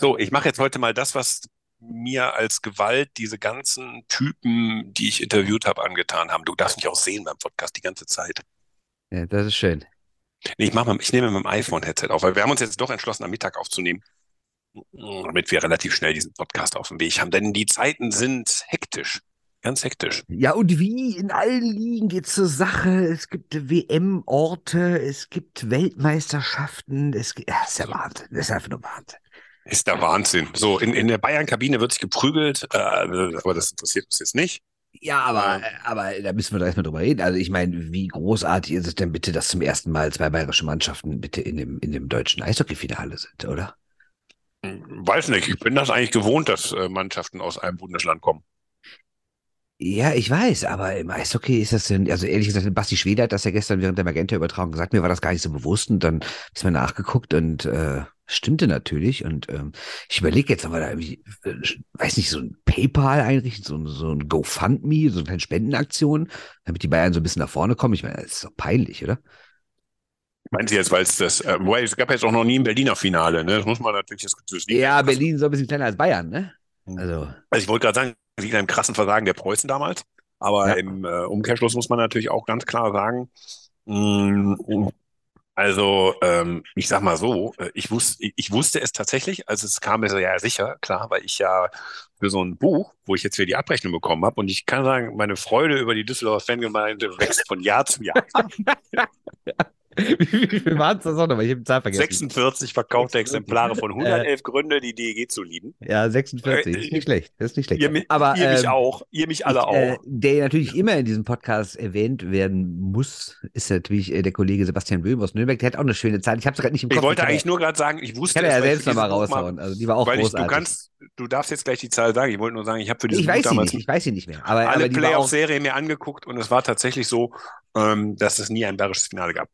So, ich mache jetzt heute mal das, was mir als Gewalt diese ganzen Typen, die ich interviewt habe, angetan haben. Du darfst mich auch sehen beim Podcast die ganze Zeit. Ja, das ist schön. Nee, ich, mach mal, ich nehme mit dem iPhone-Headset auf, weil wir haben uns jetzt doch entschlossen, am Mittag aufzunehmen, damit wir relativ schnell diesen Podcast auf dem Weg haben. Denn die Zeiten sind hektisch. Ganz hektisch. Ja, und wie in allen Ligen geht's zur Sache. Es gibt WM-Orte, es gibt Weltmeisterschaften. Es gibt, das ist ja Wahnsinn. Das ist einfach nur Wahnsinn. Ist der Wahnsinn. So, in, in der Bayern-Kabine wird sich geprügelt, äh, aber das interessiert uns jetzt nicht. Ja, aber, aber da müssen wir doch erstmal drüber reden. Also ich meine, wie großartig ist es denn bitte, dass zum ersten Mal zwei bayerische Mannschaften bitte in dem, in dem deutschen Eishockey-Finale sind, oder? Weiß nicht, ich bin das eigentlich gewohnt, dass äh, Mannschaften aus einem Bundesland kommen. Ja, ich weiß, aber im Eishockey ist das denn, also ehrlich gesagt, Basti Schwede hat das ja gestern während der Magenta-Übertragung gesagt, mir war das gar nicht so bewusst und dann ist mir nachgeguckt und äh, stimmte natürlich und ähm, ich überlege jetzt, ob wir da irgendwie, äh, weiß nicht, so ein PayPal einrichten, so, so ein GoFundMe, so eine kleine Spendenaktion, damit die Bayern so ein bisschen nach vorne kommen. Ich meine, das ist doch peinlich, oder? Meinen Sie jetzt, weil es das, äh, wobei es gab jetzt auch noch nie ein Berliner Finale, ne? Das muss man natürlich das Ja, Berlin ist so ein bisschen kleiner als Bayern, ne? Also, also ich wollte gerade sagen, liegt einem krassen Versagen der Preußen damals. Aber ja. im äh, Umkehrschluss muss man natürlich auch ganz klar sagen, mh, mm, also ähm, ich sag mal so, äh, ich, wus ich wusste es tatsächlich, also es kam mir so, ja sicher, klar, weil ich ja für so ein Buch, wo ich jetzt wieder die Abrechnung bekommen habe, und ich kann sagen, meine Freude über die Düsseldorfer Fangemeinde wächst von Jahr zu Jahr. Wie viel waren es das auch nochmal? Ich habe die Zahl vergessen. 46 verkaufte Exemplare von 111 äh, Gründe, die DEG zu lieben. Ja, 46. Äh, ist nicht schlecht. Das ist nicht schlecht. Ihr, Aber, ihr ähm, mich auch. Ihr mich alle ich, auch. Äh, der natürlich immer in diesem Podcast erwähnt werden muss, ist natürlich äh, der Kollege Sebastian Böhm aus Nürnberg. Der hat auch eine schöne Zahl. Ich habe es gerade nicht im Kopf. Ich wollte eigentlich nur gerade sagen, ich wusste Kann er ja selbst nochmal raushauen. Also die war auch großartig. Ich, du, kannst, du darfst jetzt gleich die Zahl sagen. Ich wollte nur sagen, ich habe für diese Ich weiß sie nicht. Ich weiß sie nicht mehr. Aber, alle aber Playoff-Serie mir angeguckt und es war tatsächlich so, ähm, dass es nie ein bayerisches Finale gab.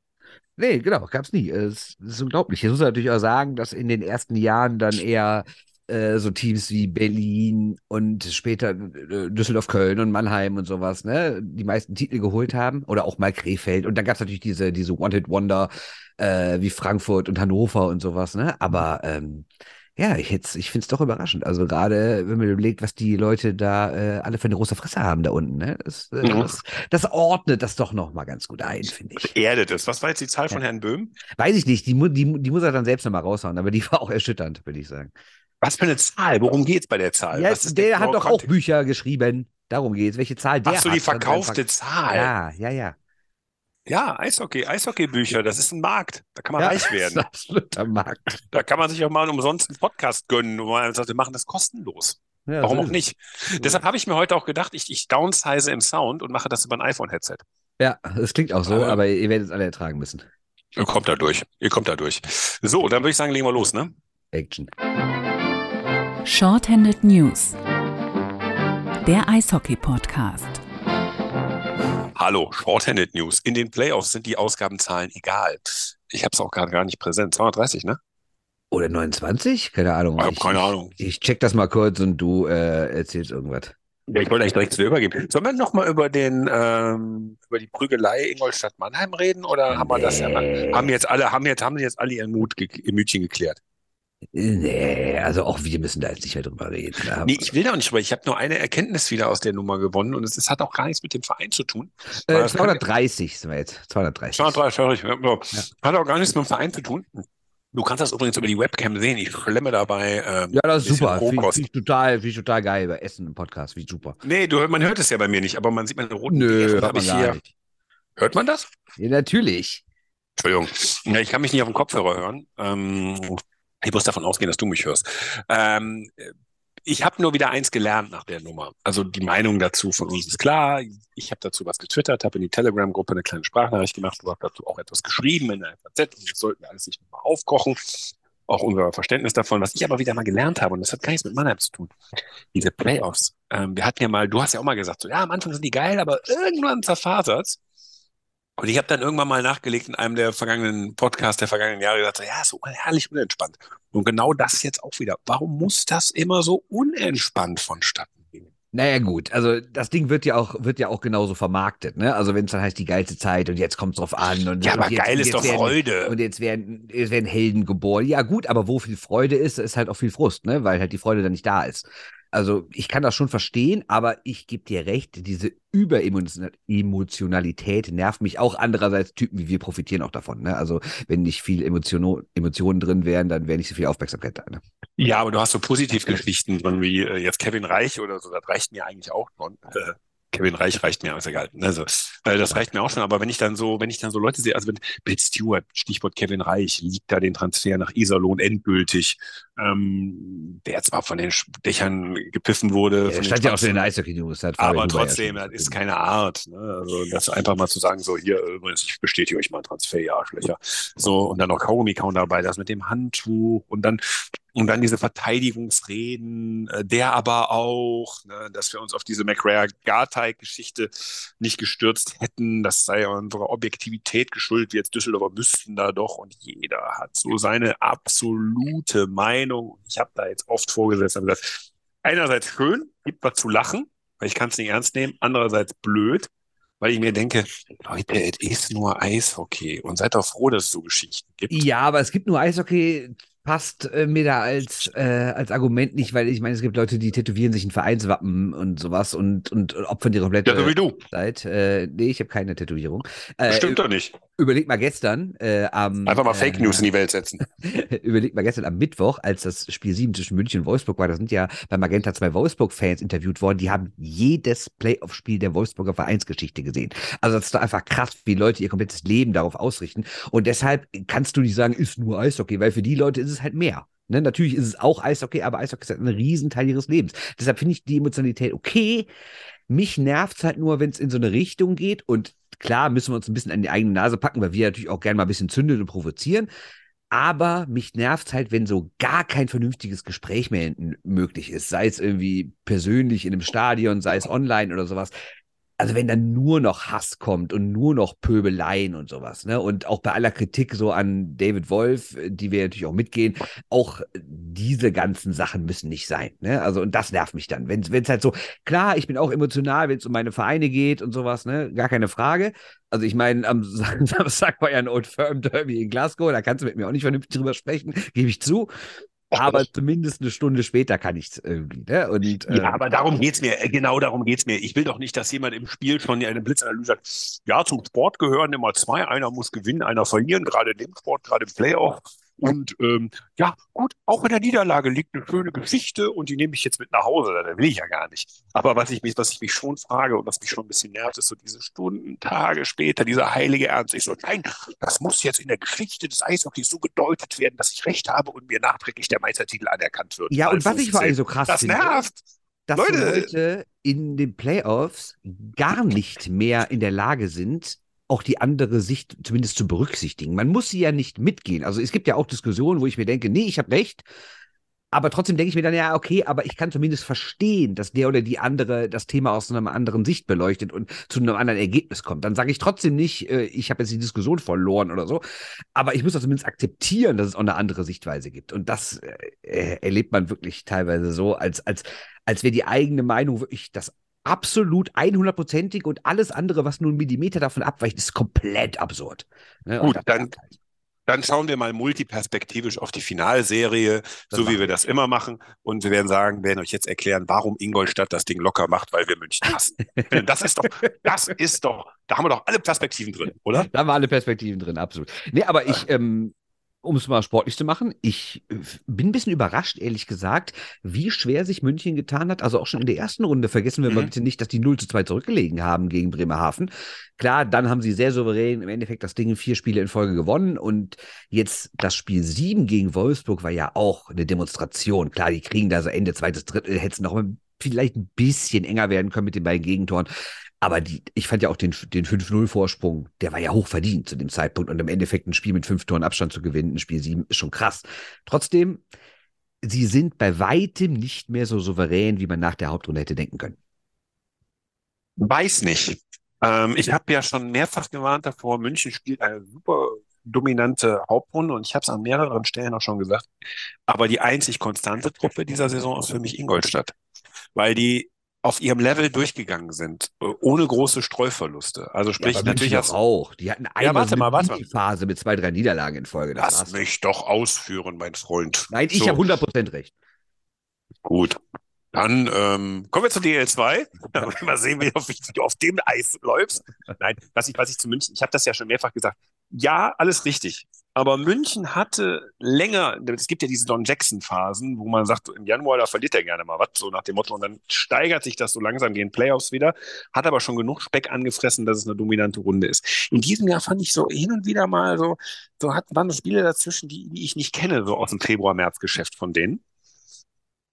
Nee, genau, gab es nie. Es ist unglaublich. Jetzt muss man natürlich auch sagen, dass in den ersten Jahren dann eher äh, so Teams wie Berlin und später äh, Düsseldorf, Köln und Mannheim und sowas, ne, die meisten Titel geholt haben. Oder auch mal Krefeld. Und dann gab es natürlich diese, diese One-Hit-Wonder äh, wie Frankfurt und Hannover und sowas, ne? Aber ähm, ja, ich, ich finde es doch überraschend. Also gerade, wenn man überlegt, was die Leute da äh, alle für eine große Fresse haben da unten, ne? Das, äh, mhm. das, das, ordnet das doch noch mal ganz gut ein, finde ich. Erdet es. Was war jetzt die Zahl von ja. Herrn Böhm? Weiß ich nicht. Die, die, die muss er dann selbst noch mal raushauen, aber die war auch erschütternd, würde ich sagen. Was für eine Zahl? Worum geht es bei der Zahl? Ja, der hat doch auch Bücher geschrieben. Darum geht es. Welche Zahl der Ach so, die verkaufte Zahl. Ja, ja, ja. Ja, Eishockey, Eishockeybücher, das ist ein Markt. Da kann man ja, reich werden. Das ist absoluter Markt. Da kann man sich auch mal umsonst einen Podcast gönnen und man sagt, wir machen das kostenlos. Ja, Warum so auch nicht? Ja. Deshalb habe ich mir heute auch gedacht, ich, ich downsize im Sound und mache das über ein iPhone-Headset. Ja, das klingt auch so, aber, aber ihr werdet es alle ertragen müssen. Ihr kommt da durch. Ihr kommt da durch. So, dann würde ich sagen, legen wir los, ne? Action. Shorthanded News. Der Eishockey-Podcast. Hallo, Shorthanded News. In den Playoffs sind die Ausgabenzahlen egal. Ich habe es auch gerade gar nicht präsent. 230, ne? Oder 29? Keine Ahnung. Ich habe keine Ahnung. Ich, ich, check das mal kurz und du äh, erzählst irgendwas. Ja, ich wollte eigentlich direkt zu dir übergeben. Sollen wir nochmal über den ähm, über die Prügelei Ingolstadt-Mannheim reden oder haben wir das ja haben jetzt alle haben jetzt haben jetzt alle ihren Mut ihr Mütchen geklärt? Nee, also auch wir müssen da jetzt nicht mehr drüber reden. Nee, ich will da nicht drüber. Ich habe nur eine Erkenntnis wieder aus der Nummer gewonnen und es, es hat auch gar nichts mit dem Verein zu tun. Äh, 230 sind wir jetzt. 230. 230, ja. Hat auch gar nichts mit dem Verein zu tun. Du kannst das übrigens über die Webcam sehen. Ich klemme dabei. Ähm, ja, das ist super. Ich total, ich total geil bei Essen im Podcast. Wie super. Nee, du, man hört es ja bei mir nicht, aber man sieht meine roten Nö, hört man ich hier. Nicht. Hört man das? Ja, natürlich. Entschuldigung. Ja, ich kann mich nicht auf dem Kopfhörer hören. Ähm, ich muss davon ausgehen, dass du mich hörst. Ähm, ich habe nur wieder eins gelernt nach der Nummer. Also die Meinung dazu von uns ist klar. Ich habe dazu was getwittert, habe in die Telegram-Gruppe eine kleine Sprachnachricht gemacht, du hast dazu auch etwas geschrieben in der FAZ. Das sollten wir alles nicht nochmal aufkochen. Auch unser Verständnis davon. Was ich aber wieder mal gelernt habe, und das hat gar nichts mit Mannheim zu tun. Diese Playoffs. Ähm, wir hatten ja mal, du hast ja auch mal gesagt, so ja, am Anfang sind die geil, aber irgendwann zerfasert und ich habe dann irgendwann mal nachgelegt in einem der vergangenen Podcasts der vergangenen Jahre gesagt, ja, so herrlich unentspannt. Und genau das jetzt auch wieder. Warum muss das immer so unentspannt vonstatten gehen? Naja, gut, also das Ding wird ja auch, wird ja auch genauso vermarktet, ne? Also wenn es dann heißt die geilste Zeit und jetzt kommt es drauf an und Ja, und aber jetzt, geil ist doch werden, Freude. Und jetzt werden, jetzt werden Helden geboren. Ja, gut, aber wo viel Freude ist, ist halt auch viel Frust, ne? Weil halt die Freude dann nicht da ist. Also ich kann das schon verstehen, aber ich gebe dir recht, diese Überemotionalität nervt mich auch. Andererseits Typen wie wir profitieren auch davon. Ne? Also wenn nicht viel Emotion, Emotionen drin wären, dann wäre nicht so viel Aufmerksamkeit da. Ne? Ja, aber du hast so Positivgeschichten drin wie äh, jetzt Kevin Reich oder so, das reicht mir eigentlich auch schon. Äh, Kevin Reich reicht mir, ist egal. Also, äh, das reicht mir auch schon, aber wenn ich dann so, wenn ich dann so Leute sehe, also wenn Bill Stewart, Stichwort Kevin Reich, liegt da den Transfer nach Iserlohn endgültig, ähm, der zwar von den Dächern gepfiffen wurde. Ja, stand ja auch in den Eishockey-News. aber ja trotzdem, schon das ist keine Art. Ne? Also das einfach mal zu sagen, so hier, übrigens, ich bestätige euch mal einen Transfer, ihr Arschlöcher. So, und dann noch Kaugummi-Kauen dabei, das mit dem Handtuch und dann und dann diese Verteidigungsreden, äh, der aber auch, ne, dass wir uns auf diese McRae-Garteig-Geschichte nicht gestürzt hätten, das sei unserer Objektivität geschuldet, wir jetzt Düsseldorfer müssten da doch und jeder hat so seine absolute Meinung. Ich habe da jetzt oft vorgesetzt und gesagt, einerseits schön, gibt was zu lachen, weil ich kann es nicht ernst nehmen, andererseits blöd, weil ich mir denke, Leute, es ist nur Eishockey und seid doch froh, dass es so Geschichten gibt. Ja, aber es gibt nur Eishockey, passt äh, mir da als, äh, als Argument nicht, weil ich meine, es gibt Leute, die tätowieren sich ein Vereinswappen und sowas und, und, und opfern ihre komplette Ja, so wie du. Zeit. Äh, nee, ich habe keine Tätowierung. Äh, Stimmt doch nicht. Überleg mal gestern äh, am Einfach mal Fake äh, News in die Welt setzen. Überleg mal gestern am Mittwoch, als das Spiel 7 zwischen München und Wolfsburg war, da sind ja bei Magenta zwei Wolfsburg-Fans interviewt worden, die haben jedes Playoff-Spiel der Wolfsburger Vereinsgeschichte gesehen. Also das ist doch einfach krass, wie Leute ihr komplettes Leben darauf ausrichten. Und deshalb kannst du nicht sagen, ist nur Eishockey, weil für die Leute ist es halt mehr. Ne, natürlich ist es auch Eishockey, aber Eishockey ist halt ein Riesenteil ihres Lebens. Deshalb finde ich die Emotionalität okay. Mich nervt es halt nur, wenn es in so eine Richtung geht. Und klar müssen wir uns ein bisschen an die eigene Nase packen, weil wir natürlich auch gerne mal ein bisschen zündeln und provozieren. Aber mich nervt halt, wenn so gar kein vernünftiges Gespräch mehr möglich ist. Sei es irgendwie persönlich in einem Stadion, sei es online oder sowas. Also wenn dann nur noch Hass kommt und nur noch Pöbeleien und sowas, ne? Und auch bei aller Kritik so an David Wolf, die wir natürlich auch mitgehen, auch diese ganzen Sachen müssen nicht sein, ne? Also und das nervt mich dann. Wenn es halt so, klar, ich bin auch emotional, wenn es um meine Vereine geht und sowas, ne? Gar keine Frage. Also ich meine, am Samstag war ja ein Old Firm Derby in Glasgow, da kannst du mit mir auch nicht vernünftig drüber sprechen, gebe ich zu. Aber zumindest eine Stunde später kann ich es irgendwie. Ne? Und, äh, Ja, aber darum geht's mir. Äh, Genau darum geht's mir. Ich will doch nicht, dass jemand im Spiel schon eine Blitzanalyse sagt, ja, zum Sport gehören immer zwei. Einer muss gewinnen, einer verlieren, gerade in dem Sport, gerade im Playoff. Und ähm, ja, gut, auch in der Niederlage liegt eine schöne Geschichte und die nehme ich jetzt mit nach Hause. Da will ich ja gar nicht. Aber was ich mich, was ich mich schon frage und was mich schon ein bisschen nervt, ist so diese Stunden, Tage später, dieser heilige Ernst. Ich so, nein, das muss jetzt in der Geschichte des Eishockeys so gedeutet werden, dass ich recht habe und mir nachträglich der Meistertitel anerkannt wird. ja, und was ich vor 15. allem so krass Das finde, nervt. dass Leute. Leute in den Playoffs gar nicht mehr in der Lage sind, auch die andere Sicht zumindest zu berücksichtigen. Man muss sie ja nicht mitgehen. Also es gibt ja auch Diskussionen, wo ich mir denke, nee, ich habe recht. Aber trotzdem denke ich mir dann, ja, okay, aber ich kann zumindest verstehen, dass der oder die andere das Thema aus einer anderen Sicht beleuchtet und zu einem anderen Ergebnis kommt. Dann sage ich trotzdem nicht, äh, ich habe jetzt die Diskussion verloren oder so. Aber ich muss doch zumindest akzeptieren, dass es auch eine andere Sichtweise gibt. Und das äh, erlebt man wirklich teilweise so, als, als, als wäre die eigene Meinung wirklich das absolut 100%ig und alles andere, was nur einen Millimeter davon abweicht, ist komplett absurd. Ne? Gut, dann- nervt halt. Dann schauen wir mal multiperspektivisch auf die Finalserie, Das so wie wir das immer machen. Und wir werden sagen, werden euch jetzt erklären, warum Ingolstadt das Ding locker macht, weil wir München hassen. Das ist doch, das ist doch, da haben wir doch alle Perspektiven drin, oder? Da haben wir alle Perspektiven drin, absolut. Nee, aber ich, ähm, um es mal sportlich zu machen, ich äh, bin ein bisschen überrascht, ehrlich gesagt, wie schwer sich München getan hat. Also auch schon in der ersten Runde. Vergessen wir mal Mhm. bitte nicht, dass die 0 zu 2 zurückgelegen haben gegen Bremerhaven. Klar, dann haben sie sehr souverän im Endeffekt das Ding vier Spiele in Folge gewonnen. Und jetzt das Spiel 7 gegen Wolfsburg war ja auch eine Demonstration. Klar, die kriegen da so Ende zweites Drittel, hätte es noch vielleicht ein bisschen enger werden können mit den beiden Gegentoren. Aber die, ich fand ja auch den, den 5-0-Vorsprung, der war ja hoch verdient zu dem Zeitpunkt. Und im Endeffekt ein Spiel mit fünf Toren Abstand zu gewinnen, ein Spiel 7, ist schon krass. Trotzdem, sie sind bei weitem nicht mehr so souverän, wie man nach der Hauptrunde hätte denken können. Weiß nicht. Ähm, ich habe ja schon mehrfach gewarnt davor, München spielt eine super dominante Hauptrunde und ich habe es an mehreren Stellen auch schon gesagt. Aber die einzig konstante Truppe dieser Saison ist für mich Ingolstadt. Weil die auf ihrem Level durchgegangen sind, äh, ohne große Streuverluste. Also sprich, ja, natürlich hast auch. Die hatten eine ja, warte mal, warte mal. Phase mit zwei, drei Niederlagen in Folge. Das Lass mich doch ausführen, mein Freund. Nein, ich so. habe 100% recht. Gut. Dann ähm, kommen wir zu DL2. Mal sehen, wie du auf dem Eis läufst. Nein, was ich, was ich zu München, ich habe das ja schon mehrfach gesagt. Ja, alles richtig. Aber München hatte länger, es gibt ja diese Don Jackson-Phasen, wo man sagt, im Januar, da verliert er gerne mal was, so nach dem Motto. Und dann steigert sich das so langsam gegen Playoffs wieder, hat aber schon genug Speck angefressen, dass es eine dominante Runde ist. In diesem Jahr fand ich so hin und wieder mal so, so hat, waren Spiele dazwischen, die, die ich nicht kenne, so aus dem Februar-März-Geschäft von denen.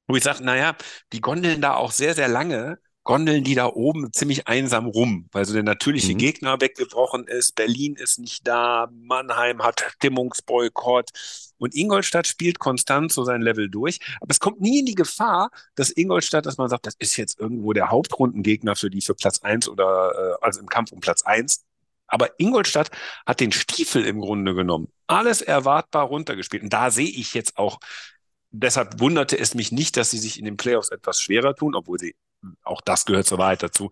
Wo ich sage, naja, die gondeln da auch sehr, sehr lange gondeln die da oben ziemlich einsam rum, weil so der natürliche mhm. Gegner weggebrochen ist. Berlin ist nicht da, Mannheim hat Stimmungsboykott und Ingolstadt spielt konstant so sein Level durch. Aber es kommt nie in die Gefahr, dass Ingolstadt, dass man sagt, das ist jetzt irgendwo der Hauptrundengegner für die für Platz eins oder äh, also im Kampf um Platz eins. Aber Ingolstadt hat den Stiefel im Grunde genommen. Alles erwartbar runtergespielt. Und da sehe ich jetzt auch deshalb wunderte es mich nicht, dass sie sich in den Playoffs etwas schwerer tun, obwohl sie auch das gehört zur Wahrheit dazu,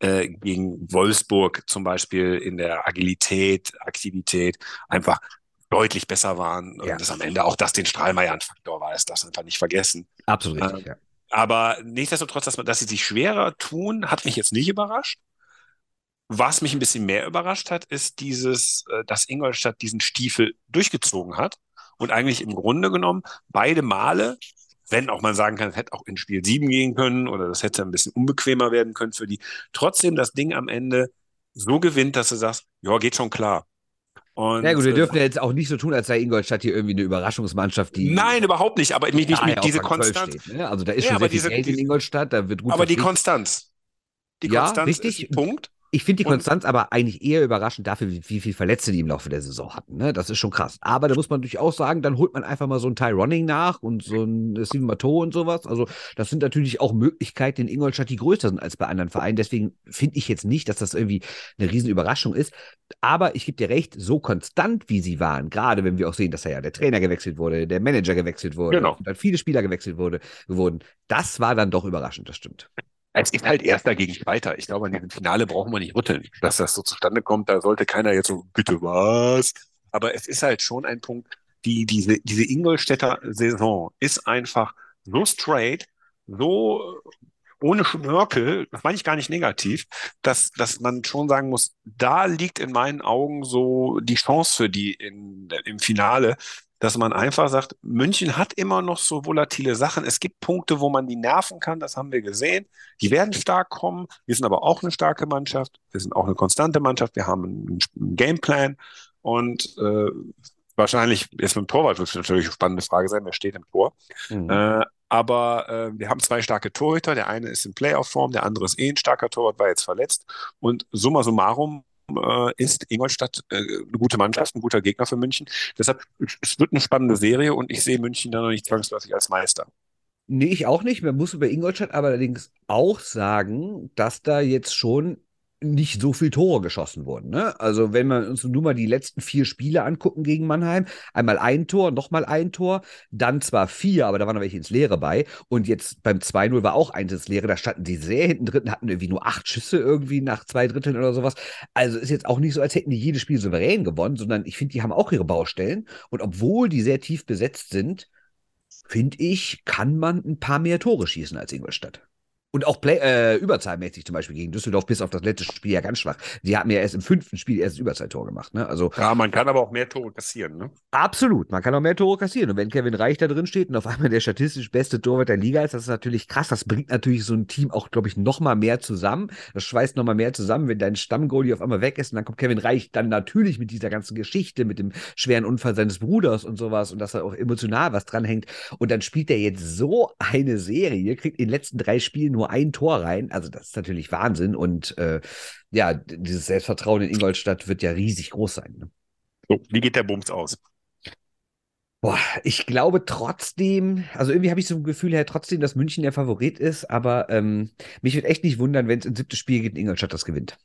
äh, gegen Wolfsburg zum Beispiel in der Agilität, Aktivität einfach deutlich besser waren ja. und dass am Ende auch das den Strahlmeier ein Faktor war, ist das einfach nicht vergessen. Absolut richtig, äh, ja. Aber nichtsdestotrotz, dass, man, dass sie sich schwerer tun, hat mich jetzt nicht überrascht. Was mich ein bisschen mehr überrascht hat, ist dieses, äh, dass Ingolstadt diesen Stiefel durchgezogen hat und eigentlich im Grunde genommen beide Male wenn auch man sagen kann, es hätte auch in Spiel 7 gehen können oder das hätte ein bisschen unbequemer werden können für die, trotzdem das Ding am Ende so gewinnt, dass du sagst, ja, geht schon klar. Und, ja gut, wir äh, dürfen ja jetzt auch nicht so tun, als sei Ingolstadt hier irgendwie eine Überraschungsmannschaft, die. Nein, überhaupt nicht, aber mich nicht mit diese Konstanz. Steht, ne? Also da ist ja, schon sehr viel Geld in Ingolstadt, da wird gut Aber die Konstanz. Die Konstanz ja, richtig. ist Punkt. Ich finde die Konstanz aber eigentlich eher überraschend dafür, wie, wie viel Verletzte die im Laufe der Saison hatten. Ne? Das ist schon krass. Aber da muss man durchaus sagen, dann holt man einfach mal so ein Ty Ronning nach und so ein Steven Matteau und sowas. Also das sind natürlich auch Möglichkeiten in Ingolstadt, die größer sind als bei anderen Vereinen. Deswegen finde ich jetzt nicht, dass das irgendwie eine riesen Überraschung ist. Aber ich gebe dir recht, so konstant wie sie waren, gerade wenn wir auch sehen, dass da ja der Trainer gewechselt wurde, der Manager gewechselt wurde genau. und dann viele Spieler gewechselt wurde, wurden, das war dann doch überraschend, das stimmt. Es ist halt Erster gegen Zweiter. Ich glaube, an diesem Finale brauchen wir nicht rütteln. Dass das so zustande kommt, da sollte keiner jetzt so, bitte was? Aber es ist halt schon ein Punkt, die, diese, diese Ingolstädter Saison ist einfach so straight, so ohne Schnörkel, das meine ich gar nicht negativ, dass, dass man schon sagen muss, da liegt in meinen Augen so die Chance für die in, im Finale, dass man einfach sagt, München hat immer noch so volatile Sachen. Es gibt Punkte, wo man die nerven kann, das haben wir gesehen. Die werden stark kommen. Wir sind aber auch eine starke Mannschaft. Wir sind auch eine konstante Mannschaft. Wir haben einen, einen Gameplan und äh, wahrscheinlich jetzt mit dem Torwart wird es natürlich eine spannende Frage sein, wer steht im Tor. Mhm. Äh, aber äh, wir haben zwei starke Torhüter. Der eine ist in Playoff-Form, der andere ist eh ein starker Torwart, war jetzt verletzt. Und summa summarum äh, ist Ingolstadt äh, eine gute Mannschaft, ein guter Gegner für München. Deshalb, es wird eine spannende Serie und ich sehe München da noch nicht zwangsläufig als Meister. Nee, ich auch nicht. Man muss über Ingolstadt aber allerdings auch sagen, dass da jetzt schon nicht so viel Tore geschossen wurden. Ne? Also wenn wir uns nur mal die letzten vier Spiele angucken gegen Mannheim, einmal ein Tor, nochmal ein Tor, dann zwar vier, aber da waren noch welche ins Leere bei. Und jetzt beim 2-0 war auch eins ins Leere, da standen die sehr hinten drin, hatten irgendwie nur acht Schüsse irgendwie nach zwei Dritteln oder sowas. Also ist jetzt auch nicht so, als hätten die jedes Spiel souverän gewonnen, sondern ich finde, die haben auch ihre Baustellen. Und obwohl die sehr tief besetzt sind, finde ich, kann man ein paar mehr Tore schießen als Ingolstadt. Und auch Play, äh, überzahlmäßig zum Beispiel gegen Düsseldorf bis auf das letzte Spiel ja ganz schwach. Sie haben ja erst im fünften Spiel erst das Überzahltor gemacht. Ne? Also, ja, man kann aber auch mehr Tore kassieren. Ne? Absolut, man kann auch mehr Tore kassieren. Und wenn Kevin Reich da drin steht und auf einmal der statistisch beste Torwart der Liga ist, das ist natürlich krass. Das bringt natürlich so ein Team auch, glaube ich, noch mal mehr zusammen. Das schweißt noch mal mehr zusammen, wenn dein Stammgoalie auf einmal weg ist und dann kommt Kevin Reich dann natürlich mit dieser ganzen Geschichte, mit dem schweren Unfall seines Bruders und sowas und dass da auch emotional was dranhängt. Und dann spielt er jetzt so eine Serie, kriegt in den letzten drei Spielen nur ein Tor rein. Also das ist natürlich Wahnsinn und äh, ja, dieses Selbstvertrauen in Ingolstadt wird ja riesig groß sein. Ne? So, wie geht der Bums aus? Boah, ich glaube trotzdem, also irgendwie habe ich so ein Gefühl her, trotzdem, dass München der Favorit ist, aber ähm, mich wird echt nicht wundern, wenn es ins siebte Spiel geht und Ingolstadt das gewinnt.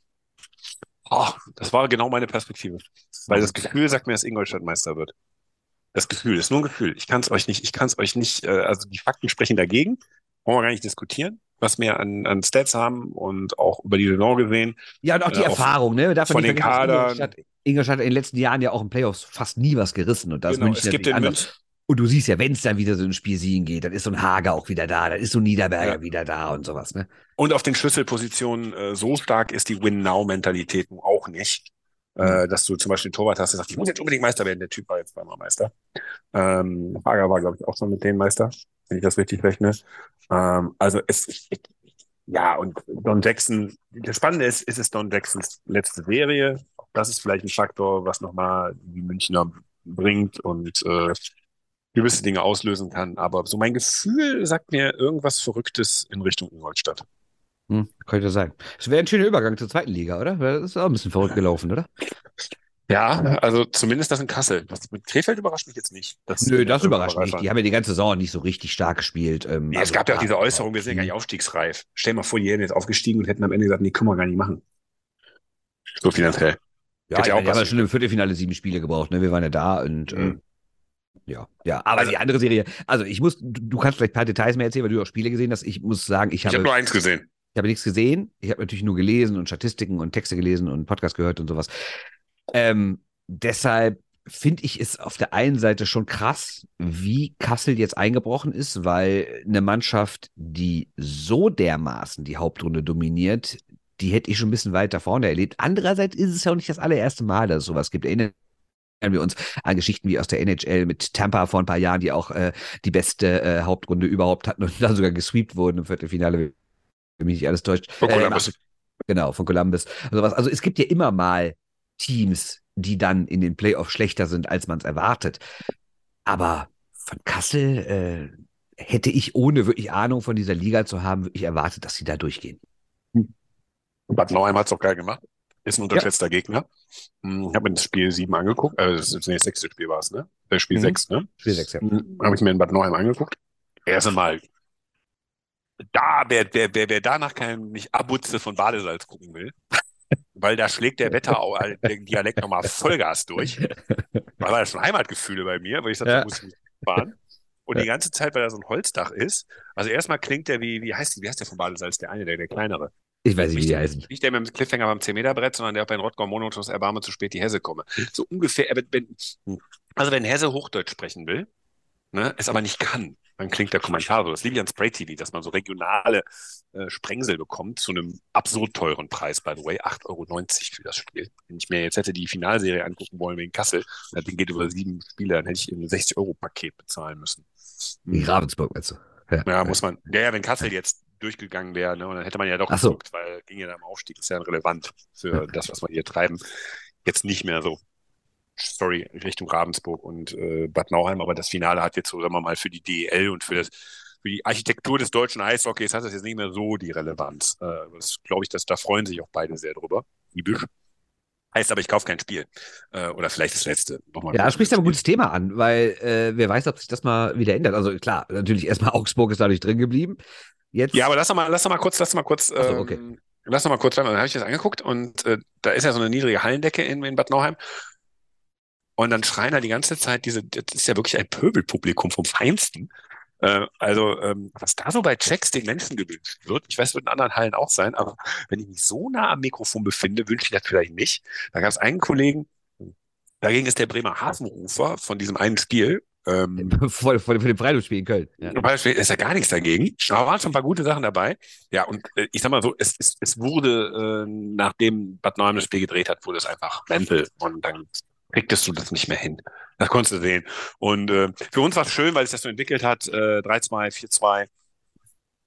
Oh, das war genau meine Perspektive. Weil das Gefühl sagt mir, dass Ingolstadt Meister wird. Das Gefühl, das ist nur ein Gefühl. Ich kann es euch nicht, ich kann es euch nicht, äh, also die Fakten sprechen dagegen, wollen wir gar nicht diskutieren. Was wir an, an Stats haben und auch über die Saison gesehen. Ja, und auch die Äh, Erfahrung, ne? Man von den Kadern. Ingolstadt, Ingolstadt hat in den letzten Jahren ja auch in Playoffs fast nie was gerissen und das Genau, München es gibt anders. München, Und du siehst ja, wenn es dann wieder so ein Spiel siegen geht, dann ist so ein Hager auch wieder da, dann ist so ein Niederberger Ja. wieder da und sowas, ne? Und auf den Schlüsselpositionen äh, so stark ist die Win-Now-Mentalität nun auch nicht, äh, dass du zum Beispiel einen Torwart hast, der sagt, ich muss jetzt unbedingt Meister werden. Der Typ war jetzt zweimal Meister. Ähm, Hager war, glaube ich, auch schon mit denen Meister, wenn ich das richtig rechne. Ähm, also es, ja, und Don Jackson, das Spannende ist, ist es Don Jacksons letzte Serie. Das ist vielleicht ein Faktor, was nochmal die Münchner bringt und äh, gewisse Dinge auslösen kann. Aber so mein Gefühl sagt mir irgendwas Verrücktes in Richtung Ingolstadt. Hm, könnte sein. Es wäre ein schöner Übergang zur zweiten Liga, oder? Das ist auch ein bisschen verrückt gelaufen, oder? Ja, also zumindest das in Kassel. Das mit Krefeld überrascht mich jetzt nicht. Das Nö, das äh, überrascht mich. war. Die haben ja die ganze Saison nicht so richtig stark gespielt. Ähm, Nee, also es gab ja auch diese Äußerung, wir sind ja gar nicht aufstiegsreif. Stell dir mal vor, die hätten jetzt aufgestiegen und hätten am Ende gesagt, nee, können wir gar nicht machen. So finanziell. Ja, Hätte ich ja auch die haben ja schon im Viertelfinale sieben Spiele gebraucht, ne? Wir waren ja da und äh, Mhm. ja, ja. Aber Also- die andere Serie, also ich muss, du, du kannst vielleicht ein paar Details mehr erzählen, weil du auch Spiele gesehen hast. Ich muss sagen, ich Ich habe, habe nur eins gesehen. ich habe nichts gesehen. Ich habe natürlich nur gelesen und Statistiken und Texte gelesen und Podcast gehört und sowas. Ähm, deshalb finde ich es auf der einen Seite schon krass, wie Kassel jetzt eingebrochen ist, weil eine Mannschaft, die so dermaßen die Hauptrunde dominiert, die hätte ich schon ein bisschen weiter vorne erlebt. Andererseits ist es ja auch nicht das allererste Mal, dass es sowas gibt. Erinnern wir uns an Geschichten wie aus der NHL mit Tampa vor ein paar Jahren, die auch äh, die beste äh, Hauptrunde überhaupt hatten und dann sogar gesweept wurden im Viertelfinale, wenn mich nicht alles täuscht. Von Äh, Columbus. Genau, von Columbus. Also, was, also es gibt ja immer mal Teams, die dann in den Playoffs schlechter sind, als man es erwartet. Aber von Kassel äh, hätte ich, ohne wirklich Ahnung von dieser Liga zu haben, wirklich erwartet, dass sie da durchgehen. Bad Nauheim hat's doch geil gemacht. Ist ein unterschätzter Gegner. Hm, Ich habe mir das Spiel 7 angeguckt. Äh, das, nee, das sechste Spiel war es, ne? Äh, Spiel Mhm. 6, ne? Spiel 6, ja. Habe ich mir in Bad Nauheim angeguckt. Erst einmal, da, wer, wer, wer, wer danach kein nicht Abutze von Badesalz gucken will, weil da schlägt der Wetterau, äh, der Dialekt nochmal Vollgas durch. Da war das schon Heimatgefühle bei mir, weil ich sagte, Ja. muss ich nicht fahren. Und die ganze Zeit, weil da so ein Holzdach ist. Also erstmal klingt der wie, wie heißt, wie heißt der von Badesalz? Der eine, der, der kleinere. Ich weiß nicht, wie die heißen. nicht der mit dem Cliffhanger beim 10-Meter-Brett, sondern der bei den Rottgau Monotos Erbarme zu spät die Hesse komme. So ungefähr, äh, also wenn Hesse Hochdeutsch sprechen will, ne, es aber nicht kann, dann klingt der Kommentar so. Das liebe ich an Spray TV, dass man so regionale äh, Sprengsel bekommt zu einem absurd teuren Preis, by the way, 8,90 Euro für das Spiel. Wenn ich mir jetzt hätte die Finalserie angucken wollen wegen Kassel, das Ding geht über sieben Spiele, dann hätte ich ein 60-Euro-Paket bezahlen müssen. Wie Ravensburg, meinst du? Ja, muss man. Ja, ja, wenn Kassel jetzt durchgegangen wäre, ne, und dann hätte man ja doch so. geguckt, weil ging ja da im Aufstieg, ist ja relevant für das, was wir hier treiben. Jetzt nicht mehr so. Sorry, Richtung Ravensburg und äh, Bad Nauheim, aber das Finale hat jetzt so, sagen wir mal, für die DEL und für das für die Architektur des deutschen Eishockeys hat das jetzt nicht mehr so die Relevanz. Äh, das glaube ich, dass da freuen sich auch beide sehr drüber. Ibisch. Heißt aber, ich kaufe kein Spiel. Äh, oder vielleicht das letzte. Nochmal Ja, du sprichst aber ein gutes Thema an, weil äh, wer weiß, ob sich das mal wieder ändert. Also klar, natürlich erstmal Augsburg ist dadurch drin geblieben. Jetzt, Ja, aber lass doch mal, lass doch mal kurz, lass doch mal kurz, Ach so, ähm, okay. lass doch mal kurz rein. Dann habe ich das angeguckt und äh, da ist ja so eine niedrige Hallendecke in, in Bad Nauheim. Und dann schreien da die ganze Zeit diese, das ist ja wirklich ein Pöbelpublikum vom Feinsten. Äh, also, ähm, was da so bei Checks den Menschen gewünscht wird, ich weiß, wird in anderen Hallen auch sein, aber wenn ich mich so nah am Mikrofon befinde, wünsche ich das vielleicht nicht. Da gab es einen Kollegen, dagegen ist der Bremer Hafenrufer von diesem einen Spiel, ähm, vor, vor, vor dem Freiluftspiel in Köln. Ja. Beispiel ist ja gar nichts dagegen. Aber waren schon ein paar gute Sachen dabei. Ja, und äh, ich sag mal so, es, es, es wurde, äh, nachdem Bad Nauheim das Spiel gedreht hat, wurde es einfach mental. Und dann kriegtest du das nicht mehr hin. Das konntest du sehen. Und äh, für uns war es schön, weil es das so entwickelt hat, äh, 3-2, 4-2.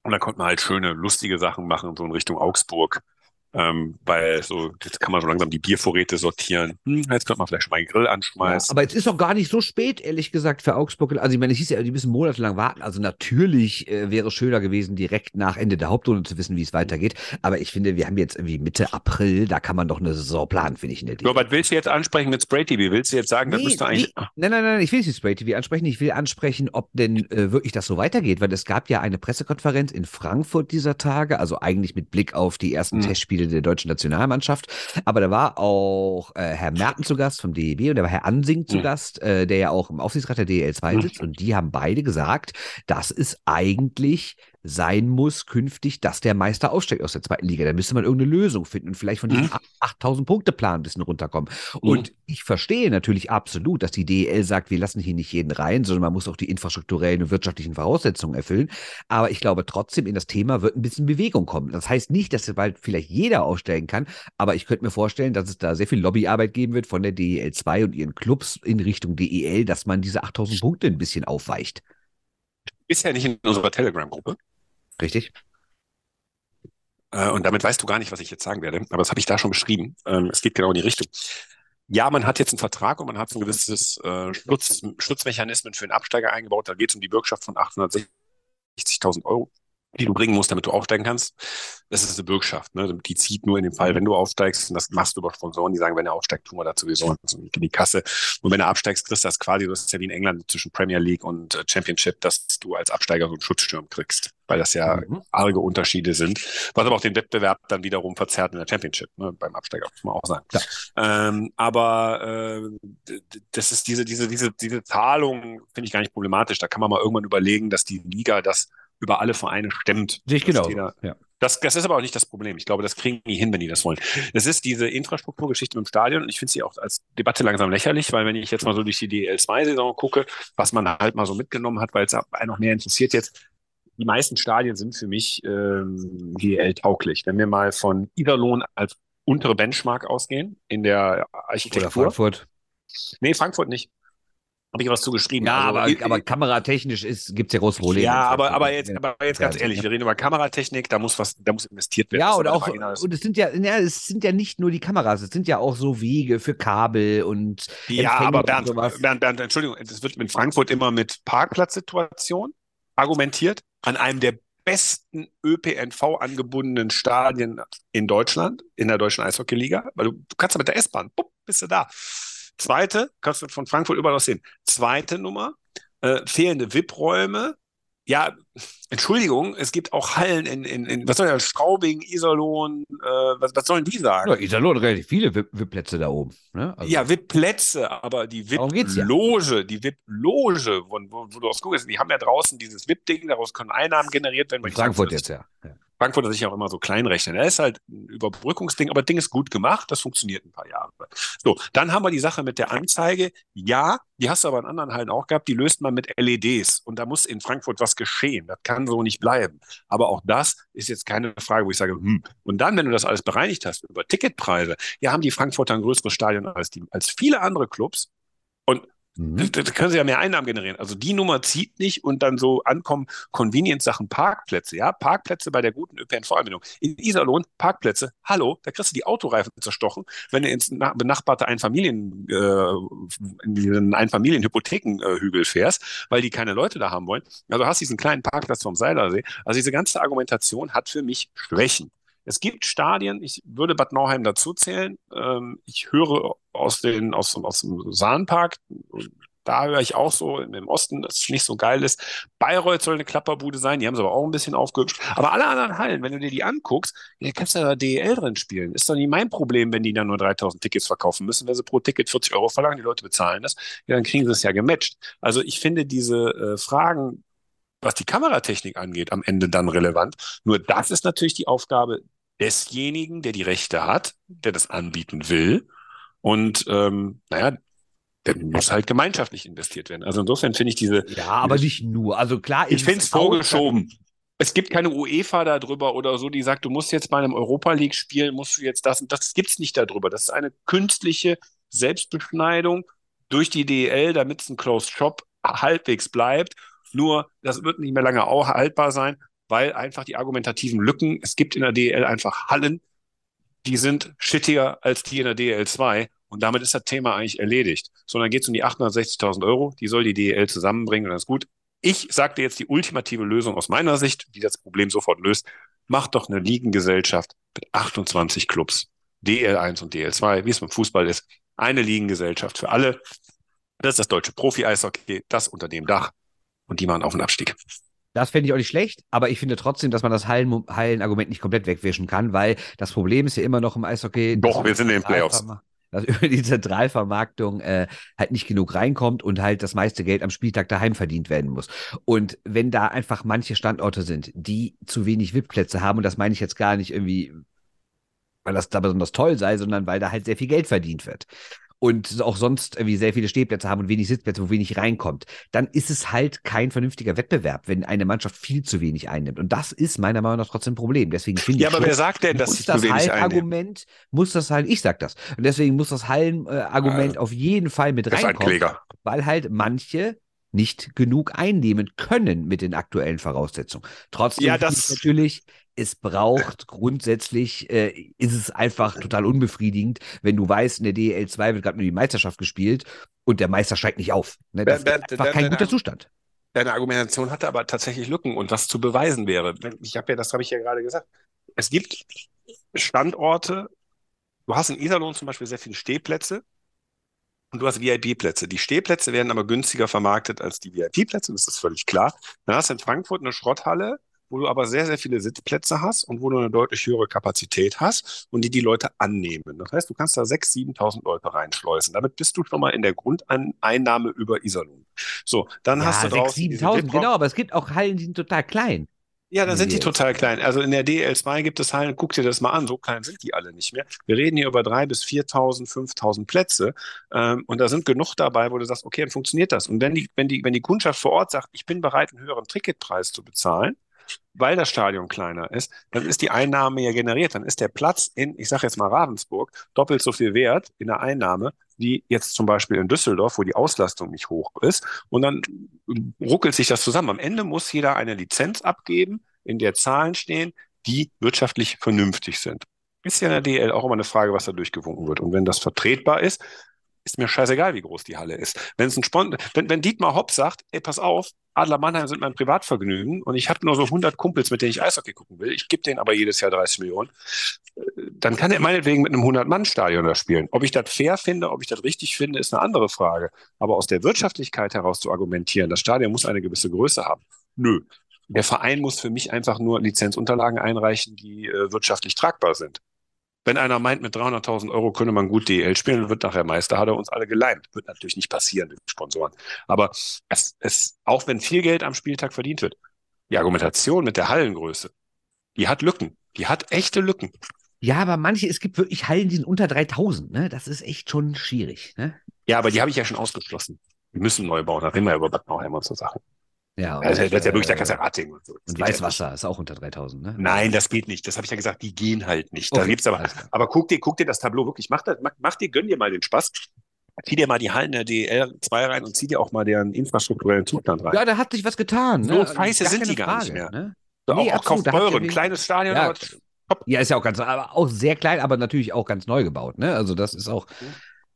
Und dann konnte man halt schöne, lustige Sachen machen, so in Richtung Augsburg. Ähm, weil so, jetzt kann man so langsam die Biervorräte sortieren. Hm, jetzt könnte man vielleicht schon mal einen Grill anschmeißen. Aber jetzt ist doch gar nicht so spät, ehrlich gesagt, für Augsburg. Also ich meine, es hieß ja, die müssen monatelang warten. Also natürlich äh, wäre es schöner gewesen, direkt nach Ende der Hauptrunde zu wissen, wie es weitergeht. Aber ich finde, wir haben jetzt irgendwie Mitte April, da kann man doch eine Saison planen, finde ich So, was willst du jetzt ansprechen mit Spray TV? Willst du jetzt sagen, das Nee, müsste eigentlich. nee. Nein, nein, nein, ich will nicht Spray TV ansprechen. Ich will ansprechen, ob denn äh, wirklich das so weitergeht, weil es gab ja eine Pressekonferenz in Frankfurt dieser Tage, also eigentlich mit Blick auf die ersten Mhm. Testspiele der deutschen Nationalmannschaft. Aber da war auch äh, Herr Merten zu Gast vom DEB und da war Herr Ansing zu Mhm. Gast, äh, der ja auch im Aufsichtsrat der DL2 Mhm. sitzt und die haben beide gesagt, dass es eigentlich sein muss künftig, dass der Meister aufsteigt aus der zweiten Liga. Da müsste man irgendeine Lösung finden und vielleicht von diesem Mhm. 8000 Punkte Plan ein bisschen runterkommen. Und ich verstehe natürlich absolut, dass die DEL sagt, wir lassen hier nicht jeden rein, sondern man muss auch die infrastrukturellen und wirtschaftlichen Voraussetzungen erfüllen. Aber ich glaube trotzdem, in das Thema wird ein bisschen Bewegung kommen. Das heißt nicht, dass bald vielleicht jeder aussteigen kann, aber ich könnte mir vorstellen, dass es da sehr viel Lobbyarbeit geben wird von der DEL 2 und ihren Clubs in Richtung DEL, dass man diese 8000 Punkte ein bisschen aufweicht. Ja nicht in unserer Telegram-Gruppe. Richtig? Äh, und damit weißt du gar nicht, was ich jetzt sagen werde, aber das habe ich da schon beschrieben. Ähm, es geht genau in die Richtung. Ja, man hat jetzt einen Vertrag und man hat so ein gewisses äh, Schutz, Schutzmechanismen für einen Absteiger eingebaut. Da geht es um die Bürgschaft von 860.000 Euro, die du bringen musst, damit du aufsteigen kannst. Das ist eine Bürgschaft. Ne? Die zieht nur in dem Fall, wenn du aufsteigst. Und das machst du über Sponsoren, die sagen, wenn er aufsteigt, tun wir dazu sowieso in die Kasse. Und wenn er absteigst, kriegst du das quasi, das ist ja wie in England zwischen Premier League und äh, Championship, dass du als Absteiger so einen Schutzschirm kriegst. Weil das ja Mhm. arge Unterschiede sind. Was aber auch den Wettbewerb dann wiederum verzerrt in der Championship, ne? beim Absteiger, muss man auch sagen. Ähm, aber äh, das ist diese, diese, diese, diese Zahlung, finde ich gar nicht problematisch. Da kann man mal irgendwann überlegen, dass die Liga das über alle Vereine stemmt. Sehe ich genau. jeder- Ja. Das, das ist aber auch nicht das Problem. Ich glaube, das kriegen die hin, wenn die das wollen. Das ist diese Infrastrukturgeschichte im Stadion. Und ich finde sie auch als Debatte langsam lächerlich, weil wenn ich jetzt mal so durch die DL2-Saison gucke, was man halt mal so mitgenommen hat, weil es einen noch mehr interessiert jetzt, die meisten Stadien sind für mich ähm, DL-tauglich. Wenn wir mal von Iserlohn als untere Benchmark ausgehen in der Oder Architektur. Frankfurt. Nee, Frankfurt nicht. Habe ich was zugeschrieben. Ja, Also, aber, i- aber kameratechnisch gibt es ja große Probleme. ja, aber, aber jetzt, aber jetzt ganz ehrlich, wir reden über Kameratechnik, da muss was, da muss investiert werden. Ja, aber auch, und es sind ja, ja, es sind ja nicht nur die Kameras, es sind ja auch so Wege für Kabel und Ja, aber und Bernd, sowas. Bernd, Bernd, Entschuldigung, es wird in Frankfurt immer mit Parkplatzsituation argumentiert, an einem der besten ÖPNV angebundenen Stadien in Deutschland, in der deutschen Eishockeyliga, weil du, du kannst ja mit der S-Bahn, bist du da. Zweite, kannst du von Frankfurt überall aus sehen. Zweite Nummer, äh, fehlende VIP-Räume. Ja, Entschuldigung, es gibt auch Hallen in, in, in was soll das, Straubing, Iserlohn, äh, was, was sollen die sagen? ja, Iserlohn hat relativ viele VIP-Plätze da oben. Ne? Also, Ja, VIP-Plätze, aber die geht's ja. VIP-Loge, die VIP-Loge, wo, wo, wo du aus guckst, die haben ja draußen dieses VIP-Ding, daraus können Einnahmen generiert werden. ich Frankfurt jetzt, ja. ja. Frankfurt hat sich auch immer so klein rechnen. Das ist halt ein Überbrückungsding, aber Ding ist gut gemacht, das funktioniert ein paar Jahre. So, dann haben wir die Sache mit der Anzeige. Ja, die hast du aber in anderen Hallen auch gehabt, die löst man mit LEDs und da muss in Frankfurt was geschehen. Das kann so nicht bleiben. Aber auch das ist jetzt keine Frage, wo ich sage, hm. Und dann, wenn du das alles bereinigt hast über Ticketpreise, ja, haben die Frankfurter ein größeres Stadion als, die, als viele andere Clubs. Und Mhm. da, können sie ja mehr Einnahmen generieren. Also die Nummer zieht nicht und dann so ankommen Convenience-Sachen Parkplätze. Ja, Parkplätze bei der guten ÖPNV-Anbindung. In Iserlohn Parkplätze. Hallo, da kriegst du die Autoreifen zerstochen, wenn du ins na- benachbarte Einfamilien, äh, in diesen Einfamilien-Hypothekenhügel fährst, weil die keine Leute da haben wollen. Also hast diesen kleinen Parkplatz vom Seilersee. Also diese ganze Argumentation hat für mich Schwächen. Es gibt Stadien, ich würde Bad Nauheim dazu zählen. Ähm, ich höre aus, den, aus, aus dem Sahnpark, da höre ich auch so im Osten, dass es nicht so geil ist. Bayreuth soll eine Klapperbude sein, die haben sie aber auch ein bisschen aufgehübscht. Aber alle anderen Hallen, wenn du dir die anguckst, ja, kannst du da DEL drin spielen. Ist doch nicht mein Problem, wenn die dann nur 3000 Tickets verkaufen müssen. Wenn sie pro Ticket 40 Euro verlangen, die Leute bezahlen das, ja, dann kriegen sie es ja gematcht. Also ich finde diese äh, Fragen, was die Kameratechnik angeht, am Ende dann relevant. Nur das ist natürlich die Aufgabe desjenigen, der die Rechte hat, der das anbieten will. Und ähm, naja, der muss halt gemeinschaftlich investiert werden. Also insofern finde ich diese, ja, aber nicht nur. Also klar, ich finde es vorgeschoben. Es gibt keine UEFA darüber oder so, die sagt, du musst jetzt bei einem Europa League spielen, musst du jetzt das und das gibt's nicht darüber. Das ist eine künstliche Selbstbeschneidung durch die DEL, damit es ein Closed Shop halbwegs bleibt. Nur, das wird nicht mehr lange auch haltbar sein, weil einfach die argumentativen Lücken, es gibt in der DEL einfach Hallen, die sind shittiger als die in der DEL 2 und damit ist das Thema eigentlich erledigt. Sondern geht es um die 860.000 Euro, die soll die DEL zusammenbringen und das ist gut. Ich sagte jetzt die ultimative Lösung aus meiner Sicht, die das Problem sofort löst. Macht doch eine Ligengesellschaft mit 28 Clubs. DL1 und DL2, wie es beim Fußball ist. Eine Ligengesellschaft für alle. Das ist das deutsche Profi-Eishockey, das unter dem Dach. Und die machen auf den Abstieg. Das fände ich auch nicht schlecht, aber ich finde trotzdem, dass man das Hallen- Hallenargument nicht komplett wegwischen kann, weil das Problem ist ja immer noch im Eishockey. Doch, wir sind in den Playoffs. einfach dass über die Zentralvermarktung äh, halt nicht genug reinkommt und halt das meiste Geld am Spieltag daheim verdient werden muss. Und wenn da einfach manche Standorte sind, die zu wenig VIP-Plätze haben, und das meine ich jetzt gar nicht irgendwie, weil das da besonders toll sei, sondern weil da halt sehr viel Geld verdient wird und auch sonst irgendwie sehr viele Stehplätze haben und wenig Sitzplätze, wo wenig reinkommt, dann ist es halt kein vernünftiger Wettbewerb, wenn eine Mannschaft viel zu wenig einnimmt. Und das ist meiner Meinung nach trotzdem ein Problem. Deswegen finde ja, ich. aber wer sagt denn, dass muss das? Hallen-Argument, muss das halt, ich sag das. Und deswegen muss das Hallen-Argument Äh, auf jeden Fall mit reinkommen, weil halt manche nicht genug einnehmen können mit den aktuellen Voraussetzungen. Trotzdem Ja, das- ich natürlich, es braucht grundsätzlich, äh, ist es einfach total unbefriedigend, wenn du weißt, in der DEL 2 wird gerade nur die Meisterschaft gespielt und der Meister steigt nicht auf. Ne? Das Wer- ist einfach kein guter Zustand. Deine Argumentation hatte aber tatsächlich Lücken und was zu beweisen wäre. Ich habe ja, das habe ich ja gerade gesagt. Es gibt Standorte, du hast in Iserlohn zum Beispiel sehr viele Stehplätze und du hast VIP-Plätze. Die Stehplätze werden aber günstiger vermarktet als die VIP-Plätze, das ist völlig klar. Dann hast du in Frankfurt eine Schrotthalle, wo du aber sehr, sehr viele Sitzplätze hast und wo du eine deutlich höhere Kapazität hast und die die Leute annehmen. Das heißt, du kannst da 6.000, 7.000 Leute reinschleusen. Damit bist du schon mal in der Grundeinnahme über Iserlohn. So, dann hast du 6.000, draußen diese 7.000, VIP-Raum- genau, aber es gibt auch Hallen, die sind total klein. ja, dann sind die DL2. total klein. Also in der DL2 gibt es Hallen, guck dir das mal an, so klein sind die alle nicht mehr. Wir reden hier über 3.000 bis 4.000, 5.000 Plätze ähm, und da sind genug dabei, wo du sagst, okay, dann funktioniert das. Und wenn die, wenn die, wenn die Kundschaft vor Ort sagt, ich bin bereit, einen höheren Ticketpreis zu bezahlen, weil das Stadion kleiner ist, dann ist die Einnahme ja generiert. Dann ist der Platz in, ich sage jetzt mal Ravensburg, doppelt so viel wert in der Einnahme, wie jetzt zum Beispiel in Düsseldorf, wo die Auslastung nicht hoch ist. Und dann ruckelt sich das zusammen. Am Ende muss jeder eine Lizenz abgeben, in der Zahlen stehen, die wirtschaftlich vernünftig sind. Ist ja in der DL auch immer eine Frage, was da durchgewunken wird. Und wenn das vertretbar ist, ist mir scheißegal, wie groß die Halle ist. Wenn es ein Spon wenn, wenn Dietmar Hopp sagt, ey, pass auf, Adler Mannheim sind mein Privatvergnügen und ich habe nur so 100 Kumpels, mit denen ich Eishockey gucken will, ich gebe denen aber jedes Jahr 30 Millionen, äh, dann kann er meinetwegen mit einem 100-Mann-Stadion da spielen. Ob ich das fair finde, ob ich das richtig finde, ist eine andere Frage. Aber aus der Wirtschaftlichkeit heraus zu argumentieren, das Stadion muss eine gewisse Größe haben, nö. Der Verein muss für mich einfach nur Lizenzunterlagen einreichen, die äh, wirtschaftlich tragbar sind. Wenn einer meint, mit 300.000 Euro könne man gut DL spielen und wird nachher Meister, hat er uns alle geleimt. Wird natürlich nicht passieren mit Sponsoren. Aber es, es, auch wenn viel Geld am Spieltag verdient wird, die Argumentation mit der Hallengröße, die hat Lücken. Die hat echte Lücken. Ja, aber manche, es gibt wirklich Hallen, die sind unter 3000, ne? Das ist echt schon schwierig, ne? Ja, aber die habe ich ja schon ausgeschlossen. Wir müssen neu bauen. Da reden wir ja über Bad Nauheim und so Sachen. Ja, Also, das ist ja wirklich, da äh, kannst du ja Rating und so. Das Und geht ja nicht. Weißwasser ist auch unter 3000, ne? Nein, das geht nicht. Das habe ich ja gesagt, die gehen halt nicht. Da Okay, gibt's aber, aber guck dir, guck dir das Tableau wirklich, mach, das, mach, mach dir, gönn dir mal den Spaß. Zieh dir mal die Hallen der DL2 rein und zieh dir auch mal deren infrastrukturellen Zustand rein. Ja, da hat sich was getan. So ne? scheiße Gar sind die gar nicht Frage, mehr. Ne? So, nee, auch, absolut, da Kaufbeuren, kleines Stadion, Ja, aber Ja, ist ja auch ganz, aber auch sehr klein, aber natürlich auch ganz neu gebaut, ne? Also das ist auch.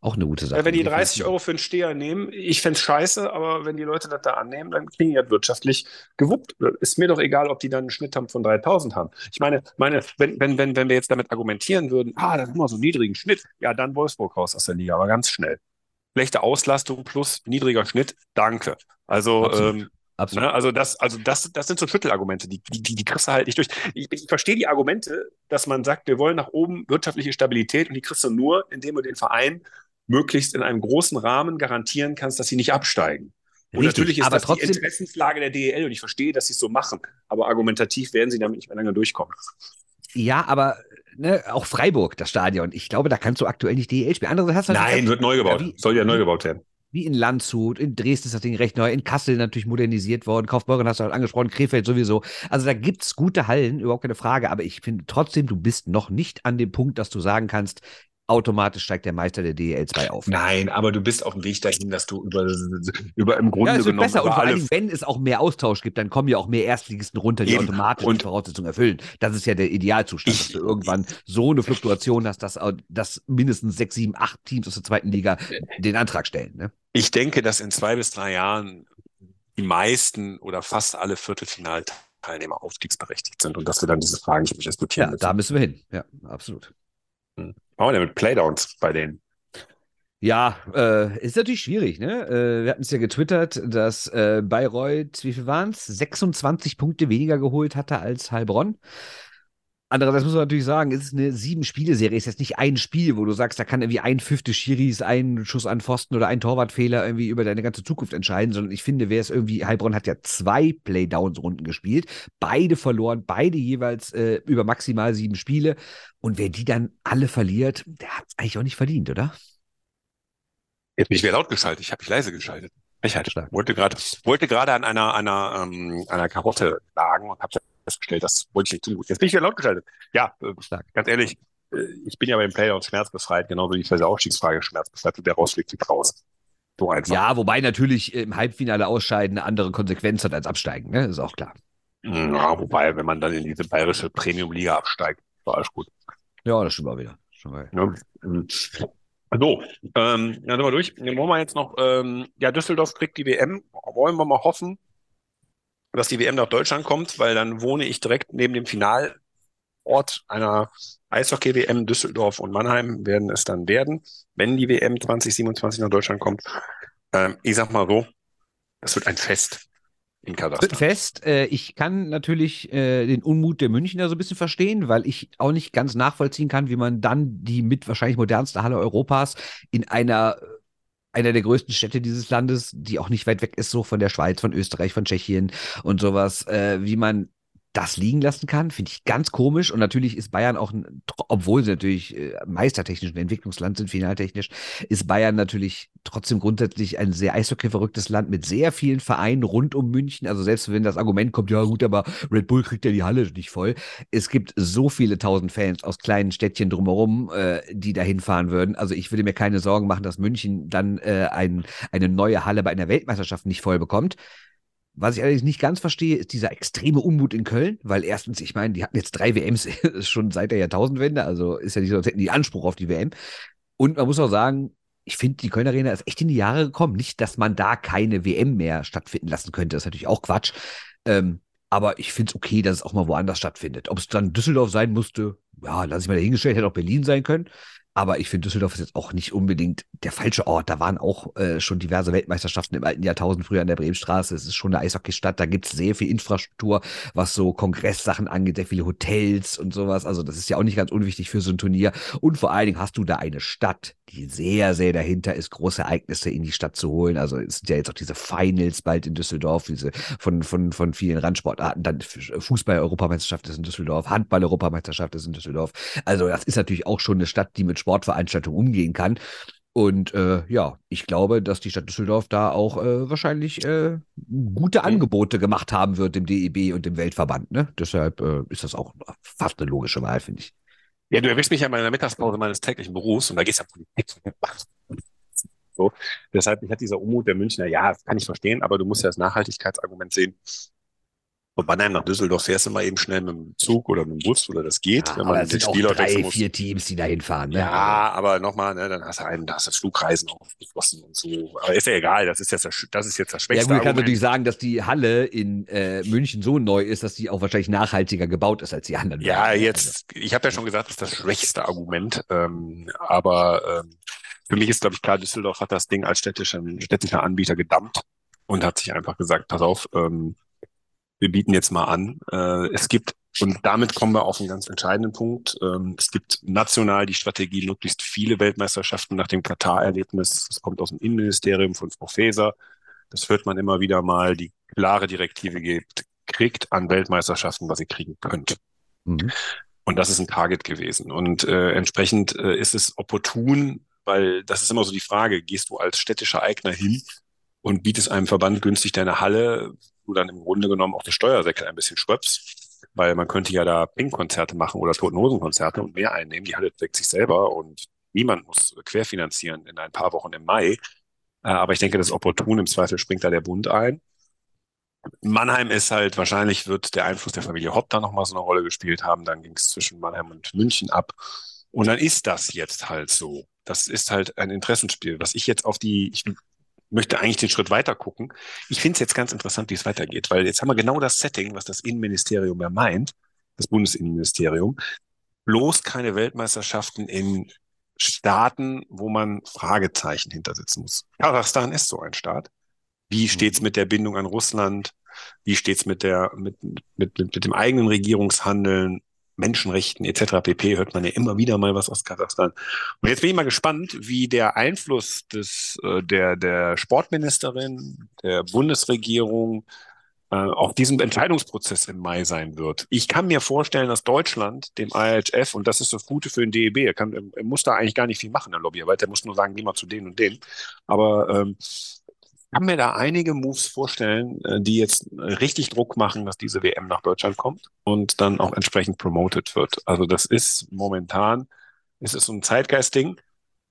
Auch eine gute Sache. Ja, wenn die 30 definitiv. Euro für einen Steher nehmen, ich fänd's scheiße, aber wenn die Leute das da annehmen, dann kriegen die das wirtschaftlich gewuppt. Ist mir doch egal, ob die dann einen Schnitt haben von 3000 haben. Ich meine, meine, wenn, wenn, wenn, wenn wir jetzt damit argumentieren würden, ah, dann haben wir so einen niedrigen Schnitt, ja, dann Wolfsburg raus aus der Liga, aber ganz schnell. Schlechte Auslastung plus niedriger Schnitt, danke. Also, Absolut. ähm, Absolut. Ne? Also das, also das, das sind so Schüttelargumente, die, die, die, die kriegst du halt nicht durch. Ich, ich verstehe die Argumente, dass man sagt, wir wollen nach oben wirtschaftliche Stabilität und die kriegst du nur, indem du den Verein möglichst in einem großen Rahmen garantieren kannst, dass sie nicht absteigen. Und Richtig, natürlich ist aber das trotzdem- die Interessenslage der DEL und ich verstehe, dass sie es so machen, aber argumentativ werden sie damit nicht mehr lange durchkommen. Ja, aber ne, auch Freiburg, das Stadion. Ich glaube, da kannst du aktuell nicht DEL spielen. Andere hast du Nein, wird neu gebaut. Ja, wie- Soll ja neu gebaut werden. wie in Landshut, in Dresden ist das Ding recht neu, in Kassel natürlich modernisiert worden, Kaufbeuren hast du halt angesprochen, Krefeld sowieso. Also da gibt's gute Hallen, überhaupt keine Frage, aber ich finde trotzdem, du bist noch nicht an dem Punkt, dass du sagen kannst, automatisch steigt der Meister der DEL 2 auf. Nein, aber du bist auf dem Weg dahin, dass du über, über im Grunde Ja, es wird genommen besser und vor alle allen Dingen, wenn es auch mehr Austausch gibt, dann kommen ja auch mehr Erstligisten runter, die Eben. automatisch Und- die Voraussetzungen erfüllen. Das ist ja der Idealzustand, Ich- dass du irgendwann so eine Fluktuation hast, dass, dass mindestens sechs, sieben, acht Teams aus der zweiten Liga den Antrag stellen. Ne? Ich denke, dass in zwei bis drei Jahren die meisten oder fast alle Viertelfinalteilnehmer aufstiegsberechtigt sind und dass wir dann diese Fragen nicht mehr diskutieren Ja, müssen. da müssen wir hin. Ja, absolut. Machen wir denn mit Playdowns bei denen? Ja, äh, ist natürlich schwierig, ne? Äh, wir hatten es ja getwittert, dass äh, Bayreuth, wie viel waren es? 26 Punkte weniger geholt hatte als Heilbronn. Andererseits muss man natürlich sagen, es ist eine Sieben-Spiele-Serie, ist jetzt nicht ein Spiel, wo du sagst, da kann irgendwie ein fünfte Schiris, ein Schuss an Pfosten oder ein Torwartfehler irgendwie über deine ganze Zukunft entscheiden, sondern ich finde, wer es irgendwie, Heilbronn hat ja zwei Playdowns-Runden gespielt, beide verloren, beide jeweils äh, über maximal sieben Spiele und wer die dann alle verliert, der hat es eigentlich auch nicht verdient, oder? Ich wieder laut geschaltet, ich habe mich leise geschaltet. Ich halt wollte gerade wollte gerade an einer einer ähm, einer Karotte lagen und habe festgestellt, das wollte ich nicht tun. Jetzt bin ich wieder laut geschaltet. Ja, äh, ganz ehrlich, äh, ich bin ja beim Playout schmerzbefreit, genauso wie ich bei der Aufstiegsfrage schmerzbefreit und der rausfliegt, fliegt raus. So einfach. Ja, wobei natürlich im Halbfinale ausscheiden eine andere Konsequenz hat als absteigen, ne? Ist auch klar. Ja, wobei, wenn man dann in diese bayerische Premium-Liga absteigt, war alles gut. Ja, das stimmt auch wieder. Schon ja. So, ähm, dann sind wir durch. Dann wollen wir jetzt noch, ähm, ja, Düsseldorf kriegt die WM. Wollen wir mal hoffen, dass die WM nach Deutschland kommt, weil dann wohne ich direkt neben dem Finalort einer Eishockey-WM. Düsseldorf und Mannheim werden es dann werden, wenn die WM 2027 nach Deutschland kommt. Ähm, ich sag mal so, das wird ein Fest in Kasachstan. Fest. Äh, ich kann natürlich äh, den Unmut der Münchner so ein bisschen verstehen, weil ich auch nicht ganz nachvollziehen kann, wie man dann die mit wahrscheinlich modernste Halle Europas in einer einer der größten Städte dieses Landes, die auch nicht weit weg ist, so von der Schweiz, von Österreich, von Tschechien und sowas, äh, wie man das liegen lassen kann, finde ich ganz komisch. Und natürlich ist Bayern auch, obwohl sie natürlich äh, meistertechnisch ein Entwicklungsland sind, finaltechnisch, ist Bayern natürlich trotzdem grundsätzlich ein sehr eishockey-verrücktes Land mit sehr vielen Vereinen rund um München. Also selbst wenn das Argument kommt, ja gut, aber Red Bull kriegt ja die Halle nicht voll. Es gibt so viele tausend Fans aus kleinen Städtchen drumherum, äh, die da hinfahren würden. Also ich würde mir keine Sorgen machen, dass München dann äh, ein, eine neue Halle bei einer Weltmeisterschaft nicht voll bekommt. Was ich allerdings nicht ganz verstehe, ist dieser extreme Unmut in Köln, weil erstens, ich meine, die hatten jetzt drei WMs schon seit der Jahrtausendwende, also ist ja nicht so, als hätten die Anspruch auf die WM. Und man muss auch sagen, ich finde, die Kölner Arena ist echt in die Jahre gekommen. Nicht, dass man da keine WM mehr stattfinden lassen könnte, das ist natürlich auch Quatsch. Ähm, aber ich finde es okay, dass es auch mal woanders stattfindet. Ob es dann Düsseldorf sein musste, ja, lass ich mal dahingestellt, hätte auch Berlin sein können. Aber ich finde, Düsseldorf ist jetzt auch nicht unbedingt der falsche Ort. Da waren auch äh, schon diverse Weltmeisterschaften im alten Jahrtausend früher an der Bremenstraße. Es ist schon eine Eishockeystadt. Da gibt es sehr viel Infrastruktur, was so Kongresssachen angeht, sehr viele Hotels und sowas. Also das ist ja auch nicht ganz unwichtig für so ein Turnier. Und vor allen Dingen hast du da eine Stadt, die sehr, sehr dahinter ist, große Ereignisse in die Stadt zu holen. Also es sind ja jetzt auch diese Finals bald in Düsseldorf, diese von, von, von vielen Randsportarten. Dann Fußball-Europameisterschaft ist in Düsseldorf, Handball-Europameisterschaft ist in Düsseldorf. Also das ist natürlich auch schon eine Stadt, die mit Sportveranstaltungen umgehen kann. Und äh, ja, ich glaube, dass die Stadt Düsseldorf da auch äh, wahrscheinlich äh, gute. Angebote gemacht haben wird im DEB und im Weltverband. Ne? Deshalb äh, ist das auch fast eine logische Wahl, finde ich. Ja, du erwischst mich ja in meiner Mittagspause meines täglichen Berufs und da gehst ja Politik. So. Deshalb, ich hatte dieser Unmut der Münchner, ja, kann ich verstehen, aber du musst ja das Nachhaltigkeitsargument sehen. Von Mannheim nach Düsseldorf fährst du mal eben schnell mit dem Zug oder mit dem Bus oder das geht, ja, wenn man den Spieler drei, muss. vier Teams, die da hinfahren. Ne? Ja, aber nochmal, ne, dann hast du einen, da hast du Flugreisen aufgeschlossen und so. Aber ist ja egal, das ist jetzt das, das ist jetzt das Schwächste. Ja, gut, kann natürlich sagen, dass die Halle in äh, München so neu ist, dass die auch wahrscheinlich nachhaltiger gebaut ist als die anderen. Ja, Waren. jetzt, ich habe ja schon gesagt, das ist das schwächste Argument. Ähm, aber ähm, für mich ist, glaube ich, klar, Düsseldorf hat das Ding als städtischer, städtischer Anbieter gedammt und hat sich einfach gesagt, pass auf, ähm, wir bieten jetzt mal an. Äh, es gibt, und damit kommen wir auf einen ganz entscheidenden Punkt, ähm, es gibt national die Strategie, möglichst viele Weltmeisterschaften nach dem Katar-Erlebnis. Das kommt aus dem Innenministerium von Frau Faeser. Das hört man immer wieder mal. Die klare Direktive gibt, kriegt an Weltmeisterschaften, was ihr kriegen könnt. Mhm. Und das ist ein Target gewesen. Und äh, entsprechend äh, ist es opportun, weil das ist immer so die Frage, gehst du als städtischer Eigner hin und bietest einem Verband günstig deine Halle, du dann im Grunde genommen auch den Steuersäckel ein bisschen schwöpfst, weil man könnte ja da Pink-Konzerte machen oder Totenhosen-Konzerte und mehr einnehmen. Die Halle trägt sich selber und niemand muss querfinanzieren in ein paar Wochen im Mai. Äh, aber ich denke, das ist opportun. Im Zweifel springt da der Bund ein. Mannheim ist halt, wahrscheinlich wird der Einfluss der Familie Hopp da nochmal so eine Rolle gespielt haben. Dann ging es zwischen Mannheim und München ab. Und dann ist das jetzt halt so. Das ist halt ein Interessenspiel. Was ich jetzt auf die, ich möchte eigentlich den Schritt weiter gucken. Ich finde es jetzt ganz interessant, wie es weitergeht, weil jetzt haben wir genau das Setting, was das Innenministerium ja meint, das Bundesinnenministerium. Bloß keine Weltmeisterschaften in Staaten, wo man Fragezeichen hintersetzen muss. Kasachstan ist so ein Staat. Wie mhm. steht's mit der Bindung an Russland? Wie steht's mit der, mit, mit, mit, mit dem eigenen Regierungshandeln? Menschenrechten etc. pp. hört man ja immer wieder mal was aus Kasachstan. Und jetzt bin ich mal gespannt, wie der Einfluss des, äh, der, der Sportministerin, der Bundesregierung äh, auf diesem Entscheidungsprozess im Mai sein wird. Ich kann mir vorstellen, dass Deutschland dem IHF, und das ist das Gute für den DEB, er, kann, er muss da eigentlich gar nicht viel machen, der Lobbyarbeit, er muss nur sagen, geh mal zu denen und denen. Aber ähm, kann mir da einige Moves vorstellen, äh, die jetzt richtig Druck machen, dass diese WM nach Deutschland kommt und dann auch entsprechend promoted wird. Also das ist momentan, es ist so ein Zeitgeist-Ding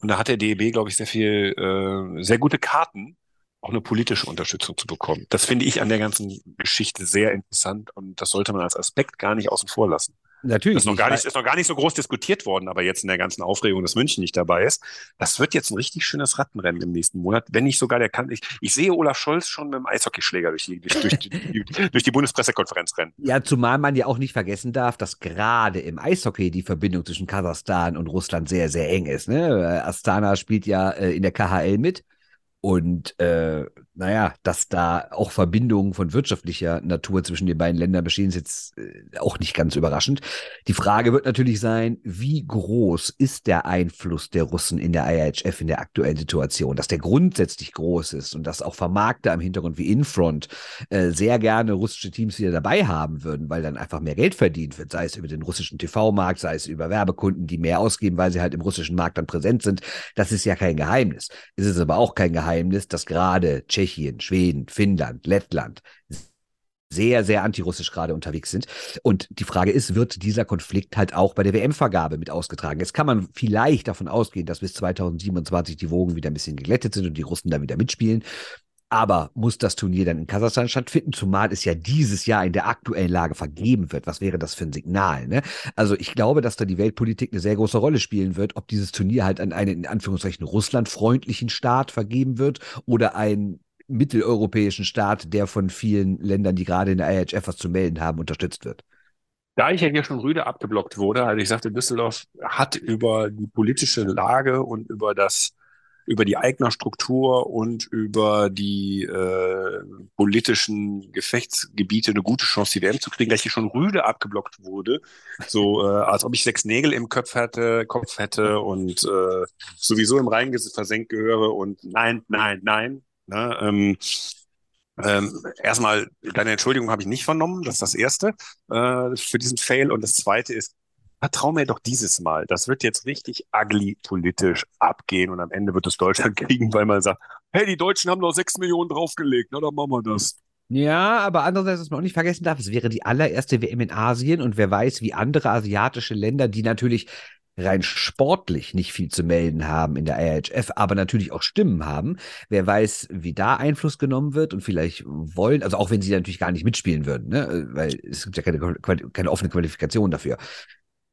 und da hat der DEB, glaube ich, sehr viel, äh, sehr gute Karten, auch eine politische Unterstützung zu bekommen. Das finde ich an der ganzen Geschichte sehr interessant und das sollte man als Aspekt gar nicht außen vor lassen. Natürlich. Ist noch, gar nicht, ist noch gar nicht so groß diskutiert worden, aber jetzt in der ganzen Aufregung, dass München nicht dabei ist. Das wird jetzt ein richtig schönes Rattenrennen im nächsten Monat, wenn nicht sogar der kann. Ich, ich sehe Olaf Scholz schon mit dem Eishockeyschläger durch die, durch, durch, die, durch die Bundespressekonferenz rennen. Ja, zumal man ja auch nicht vergessen darf, dass gerade im Eishockey die Verbindung zwischen Kasachstan und Russland sehr, sehr eng ist. Ne? Astana spielt ja äh, in der KHL mit. Und äh, naja, dass da auch Verbindungen von wirtschaftlicher Natur zwischen den beiden Ländern bestehen, ist jetzt äh, auch nicht ganz überraschend. Die Frage wird natürlich sein, wie groß ist der Einfluss der Russen in der IHF in der aktuellen Situation? Dass der grundsätzlich groß ist und dass auch Vermarkter im Hintergrund wie Infront äh, sehr gerne russische Teams wieder dabei haben würden, weil dann einfach mehr Geld verdient wird, sei es über den russischen TV-Markt, sei es über Werbekunden, die mehr ausgeben, weil sie halt im russischen Markt dann präsent sind. Das ist ja kein Geheimnis. Es ist aber auch kein Geheimnis, dass gerade Schweden, Finnland, Lettland sehr, sehr antirussisch gerade unterwegs sind. Und die Frage ist, wird dieser Konflikt halt auch bei der WM-Vergabe mit ausgetragen? Jetzt kann man vielleicht davon ausgehen, dass bis 2027 die Wogen wieder ein bisschen geglättet sind und die Russen da wieder mitspielen. Aber muss das Turnier dann in Kasachstan stattfinden, zumal es ja dieses Jahr in der aktuellen Lage vergeben wird? Was wäre das für ein Signal? Ne? Also ich glaube, dass da die Weltpolitik eine sehr große Rolle spielen wird, ob dieses Turnier halt an einen in Anführungszeichen russlandfreundlichen Staat vergeben wird oder einen mitteleuropäischen Staat, der von vielen Ländern, die gerade in der IHF was zu melden haben, unterstützt wird. Da ich ja hier schon rüde abgeblockt wurde, also ich sagte, Düsseldorf hat über die politische Lage und über das über die Eignerstruktur und über die äh, politischen Gefechtsgebiete eine gute Chance, die WM zu kriegen, gleich hier schon rüde abgeblockt wurde. So, äh, als ob ich sechs Nägel im Kopf hätte, Kopf hätte und äh, sowieso im Rhein versenkt gehöre und nein, nein, nein. Ne, ähm, ähm, erstmal, deine Entschuldigung habe ich nicht vernommen, das ist das Erste äh, für diesen Fail. Und das Zweite ist, vertrau mir doch dieses Mal. Das wird jetzt richtig ugly politisch abgehen und am Ende wird es Deutschland kriegen, weil man sagt, hey, die Deutschen haben noch sechs Millionen draufgelegt, na dann machen wir das. Ja, aber andererseits, was man auch nicht vergessen darf, es wäre die allererste WM in Asien und wer weiß, wie andere asiatische Länder, die natürlich rein sportlich nicht viel zu melden haben in der IHF, aber natürlich auch Stimmen haben. Wer weiß, wie da Einfluss genommen wird und vielleicht wollen, also auch wenn sie natürlich gar nicht mitspielen würden, ne? weil es gibt ja keine, keine offene Qualifikation dafür.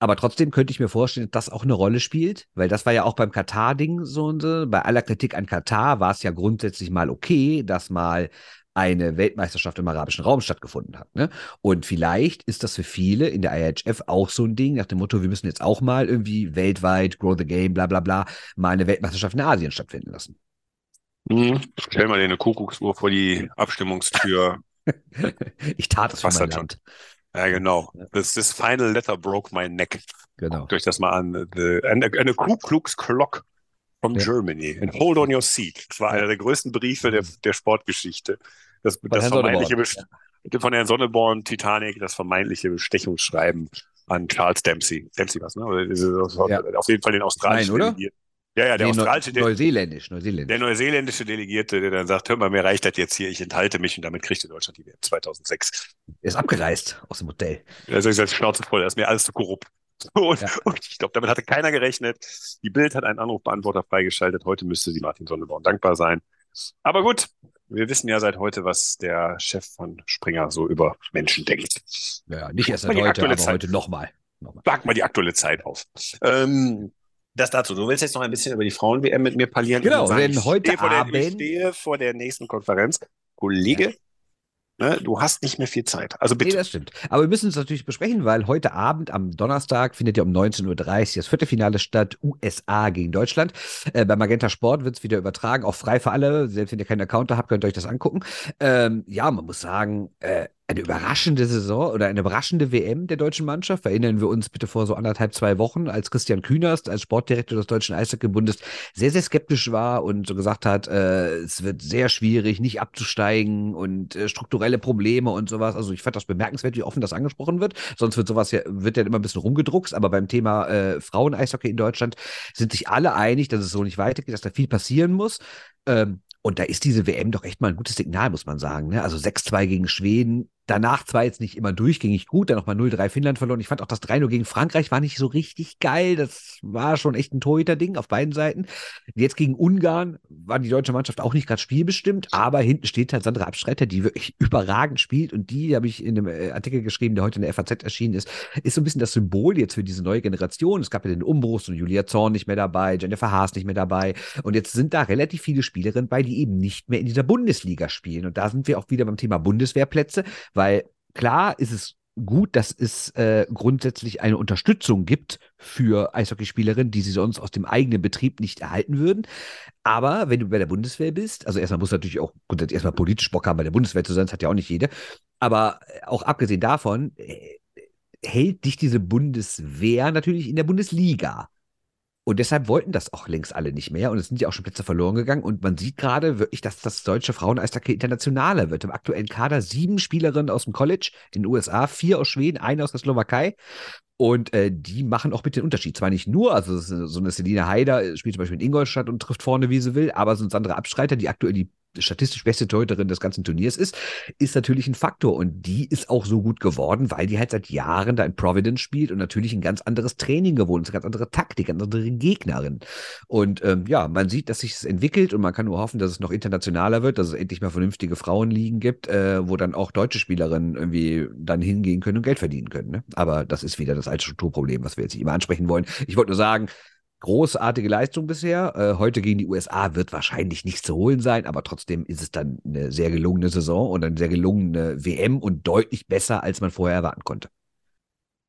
Aber trotzdem könnte ich mir vorstellen, dass das auch eine Rolle spielt, weil das war ja auch beim Katar-Ding so und so. Bei aller Kritik an Katar war es ja grundsätzlich mal okay, dass mal eine Weltmeisterschaft im arabischen Raum stattgefunden hat. Ne? Und vielleicht ist das für viele in der IHF auch so ein Ding, nach dem Motto, wir müssen jetzt auch mal irgendwie weltweit, grow the game, bla bla bla, mal eine Weltmeisterschaft in Asien stattfinden lassen. Mhm. Stell mal dir eine Kuckucksuhr vor die Abstimmungstür. ich tat es für mein Land. Schon. Ja, genau. Das, das Final Letter broke my neck. Genau. Guckt euch das mal an. The, eine, eine Ku Klux Clock from ja. Germany. And hold on your seat. Das war einer der größten Briefe der, der Sportgeschichte. Das, von das vermeintliche ja. von Herrn Sonneborn, Titanic, das vermeintliche Bestechungsschreiben an Charles Dempsey. Dempsey was, ne? Ja. Auf jeden Fall den australischen Nein, oder? Ja, ja, der nee, australische. Neuseeländisch, Neuseeländisch. Der neuseeländische Delegierte, der dann sagt, hör mal, mir reicht das jetzt hier, ich enthalte mich und damit kriegte Deutschland die WM 2006. Er ist abgereist aus dem Hotel. Ich sage, Schnauze voll, das ist mir alles zu korrupt. Und, ja. und ich glaube, damit hatte keiner gerechnet. Die Bild hat einen Anrufbeantworter freigeschaltet. Heute müsste sie Martin Sonneborn dankbar sein. Aber gut, wir wissen ja seit heute, was der Chef von Springer so über Menschen denkt. Ja, nicht erst seit heute, aber Zeit. heute nochmal. Noch Schlag mal die aktuelle Zeit auf. Ähm, das dazu. Du willst jetzt noch ein bisschen über die Frauen-WM mit mir parlieren. Genau, sagen, denn heute ich Abend. Der, ich stehe vor der nächsten Konferenz. Kollege, ja. Ne, du hast nicht mehr viel Zeit. Also bitte. Nee, das stimmt. Aber wir müssen es natürlich besprechen, weil heute Abend am Donnerstag findet ja um 19.30 Uhr das Viertelfinale statt, USA gegen Deutschland. Äh, bei Magenta Sport wird es wieder übertragen, auch frei für alle. Selbst wenn ihr keinen Account habt, könnt ihr euch das angucken. Ähm, ja, man muss sagen, äh, eine überraschende Saison oder eine überraschende WM der deutschen Mannschaft. Erinnern wir uns bitte vor so anderthalb, zwei Wochen, als Christian Kühnerst als Sportdirektor des Deutschen Eishockeybundes sehr, sehr skeptisch war und so gesagt hat, äh, es wird sehr schwierig, nicht abzusteigen und äh, strukturelle Probleme und sowas. Also ich fand das bemerkenswert, wie offen das angesprochen wird. Sonst wird sowas ja, wird ja immer ein bisschen rumgedruckt. Aber beim Thema äh, Frauen-Eishockey in Deutschland sind sich alle einig, dass es so nicht weitergeht, dass da viel passieren muss. Ähm, und da ist diese WM doch echt mal ein gutes Signal, muss man sagen. Ne? Also 6-2 gegen Schweden, Danach zwar jetzt nicht immer durchgängig gut, dann nochmal 0-3 Finnland verloren. Ich fand auch das 3-0 gegen Frankreich war nicht so richtig geil. Das war schon echt ein Torhüter-Ding auf beiden Seiten. Jetzt gegen Ungarn war die deutsche Mannschaft auch nicht gerade spielbestimmt, aber hinten steht halt Sandra Abstreiter, die wirklich überragend spielt und die habe ich in einem äh, Artikel geschrieben, der heute in der FAZ erschienen ist, ist so ein bisschen das Symbol jetzt für diese neue Generation. Es gab ja den Umbruch, so Julia Zorn nicht mehr dabei, Jennifer Haas nicht mehr dabei und jetzt sind da relativ viele Spielerinnen bei, die eben nicht mehr in dieser Bundesliga spielen und da sind wir auch wieder beim Thema Bundeswehrplätze, weil klar ist es gut, dass es äh, grundsätzlich eine Unterstützung gibt für Eishockeyspielerinnen, die sie sonst aus dem eigenen Betrieb nicht erhalten würden. Aber wenn du bei der Bundeswehr bist, also erstmal muss natürlich auch grundsätzlich erstmal politisch Bock haben, bei der Bundeswehr zu sein, das hat ja auch nicht jede. Aber äh, auch abgesehen davon, äh, hält dich diese Bundeswehr natürlich in der Bundesliga. Und deshalb wollten das auch längst alle nicht mehr. Und es sind ja auch schon Plätze verloren gegangen. Und man sieht gerade wirklich, dass das deutsche Fraueneishockey internationaler wird. Im aktuellen Kader sieben Spielerinnen aus dem College in den USA, vier aus Schweden, eine aus der Slowakei. Und äh, die machen auch mit den Unterschied. Zwar nicht nur, also so eine Selina Haider spielt zum Beispiel in Ingolstadt und trifft vorne, wie sie will, aber so ein Sandra Abstreiter, die aktuell die statistisch beste Torhüterin des ganzen Turniers ist, ist natürlich ein Faktor. Und die ist auch so gut geworden, weil die halt seit Jahren da in Providence spielt und natürlich ein ganz anderes Training gewohnt ist, eine ganz andere Taktik, eine andere Gegnerin. Und ähm, ja, man sieht, dass sich es entwickelt und man kann nur hoffen, dass es noch internationaler wird, dass es endlich mal vernünftige Frauenligen gibt, äh, wo dann auch deutsche Spielerinnen irgendwie dann hingehen können und Geld verdienen können. Ne? Aber das ist wieder das alte Strukturproblem, was wir jetzt nicht immer ansprechen wollen. Ich wollte nur sagen, großartige Leistung bisher. Äh, heute gegen die USA wird wahrscheinlich nichts zu holen sein, aber trotzdem ist es dann eine sehr gelungene Saison und eine sehr gelungene WM und deutlich besser, als man vorher erwarten konnte.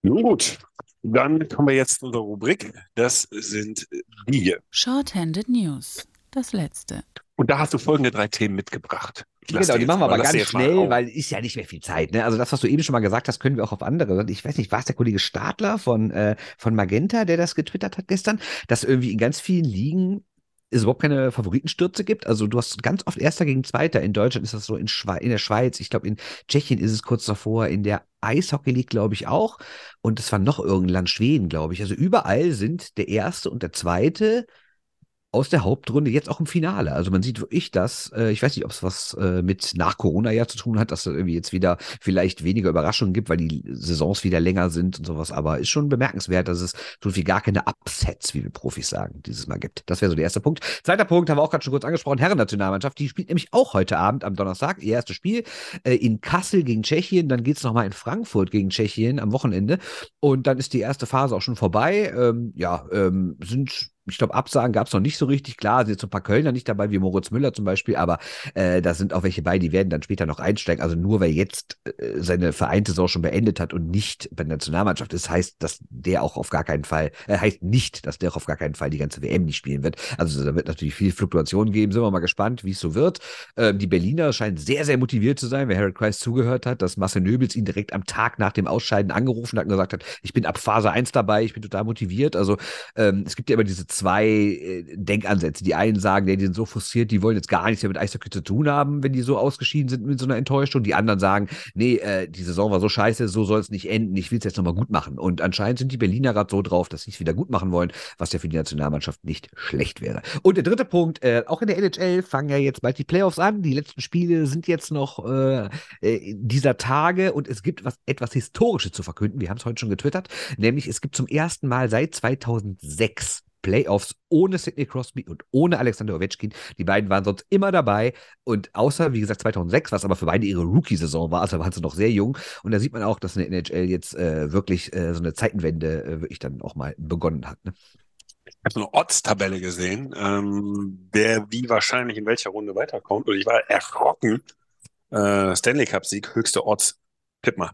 Nun gut, dann kommen wir jetzt zu unserer Rubrik. Das sind die Shorthanded News, das letzte. Und da hast du folgende drei Themen mitgebracht. Genau, die machen wir aber ganz schnell, weil ist ja nicht mehr viel Zeit. Ne? Also das, was du eben schon mal gesagt hast, können wir auch auf andere. Ich weiß nicht, war es der Kollege Stadler von, äh, von Magenta, der das getwittert hat gestern, dass irgendwie in ganz vielen Ligen es überhaupt keine Favoritenstürze gibt. Also du hast ganz oft Erster gegen Zweiter. In Deutschland ist das so, in, Schwe in der Schweiz, ich glaube in Tschechien ist es kurz davor, in der Eishockey League glaube ich auch. Und es war noch irgendein Land, Schweden, glaube ich. Also überall sind der Erste und der Zweite aus der Hauptrunde jetzt auch im Finale. Also man sieht wirklich das, äh, ich weiß nicht, ob es was äh, mit nach Corona ja zu tun hat, dass es irgendwie jetzt wieder vielleicht weniger Überraschungen gibt, weil die Saisons wieder länger sind und sowas, aber ist schon bemerkenswert, dass es so viel gar keine Upsets, wie wir Profis sagen, dieses Mal gibt. Das wäre so der erste Punkt. Zweiter Punkt haben wir auch gerade schon kurz angesprochen, Herren-Nationalmannschaft, die spielt nämlich auch heute Abend am Donnerstag, ihr erstes Spiel äh, in Kassel gegen Tschechien, dann geht es nochmal in Frankfurt gegen Tschechien am Wochenende und dann ist die erste Phase auch schon vorbei. Ähm, ja, ähm, sind ich glaube, Absagen gab es noch nicht so richtig. Klar, sind jetzt so ein paar Kölner nicht dabei, wie Moritz Müller zum Beispiel, aber äh, da sind auch welche bei, die werden dann später noch einsteigen. Also nur weil jetzt äh, seine Vereinssaison schon beendet hat und nicht bei der Nationalmannschaft ist, heißt, dass der auch auf gar keinen Fall, äh, heißt nicht, dass der auch auf gar keinen Fall die ganze WM nicht spielen wird. Also da wird natürlich viel Fluktuation geben. Sind wir mal gespannt, wie es so wird. Ähm, die Berliner scheinen sehr, sehr motiviert zu sein, wer Harry Kreis zugehört hat, dass Marcel Nöbels ihn direkt am Tag nach dem Ausscheiden angerufen hat und gesagt hat, ich bin ab Phase 1 dabei, ich bin total motiviert. Also ähm, es gibt ja immer diese zwei äh, Denkansätze. Die einen sagen, die sind so frustriert, die wollen jetzt gar nichts mehr mit Eishockey zu tun haben, wenn die so ausgeschieden sind mit so einer Enttäuschung. Die anderen sagen, nee, äh, die Saison war so scheiße, so soll es nicht enden, ich will es jetzt nochmal gut machen. Und anscheinend sind die Berliner gerade so drauf, dass sie es wieder gut machen wollen, was ja für die Nationalmannschaft nicht schlecht wäre. Und der dritte Punkt, äh, auch in der NHL fangen ja jetzt bald die Playoffs an. Die letzten Spiele sind jetzt noch äh, äh dieser Tage und es gibt was etwas Historisches zu verkünden. Wir haben es heute schon getwittert, nämlich es gibt zum ersten Mal seit 2006 Playoffs ohne Sidney Crosby und ohne Alexander Ovechkin. Die beiden waren sonst immer dabei und außer, wie gesagt, 2006, was aber für beide ihre Rookie-Saison war, also waren sie noch sehr jung. Und da sieht man auch, dass eine NHL jetzt äh, wirklich äh, so eine Zeitenwende äh, wirklich dann auch mal begonnen hat. Ne? Ich habe so eine Odds-Tabelle gesehen, ähm, wer wie wahrscheinlich in welcher Runde weiterkommt. Und ich war erschrocken. Äh, Stanley Cup-Sieg, höchste Odds. Tipp mal.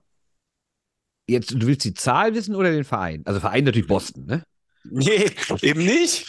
Jetzt, du willst die Zahl wissen oder den Verein? Also Verein natürlich Boston, ne? Nee, eben nicht.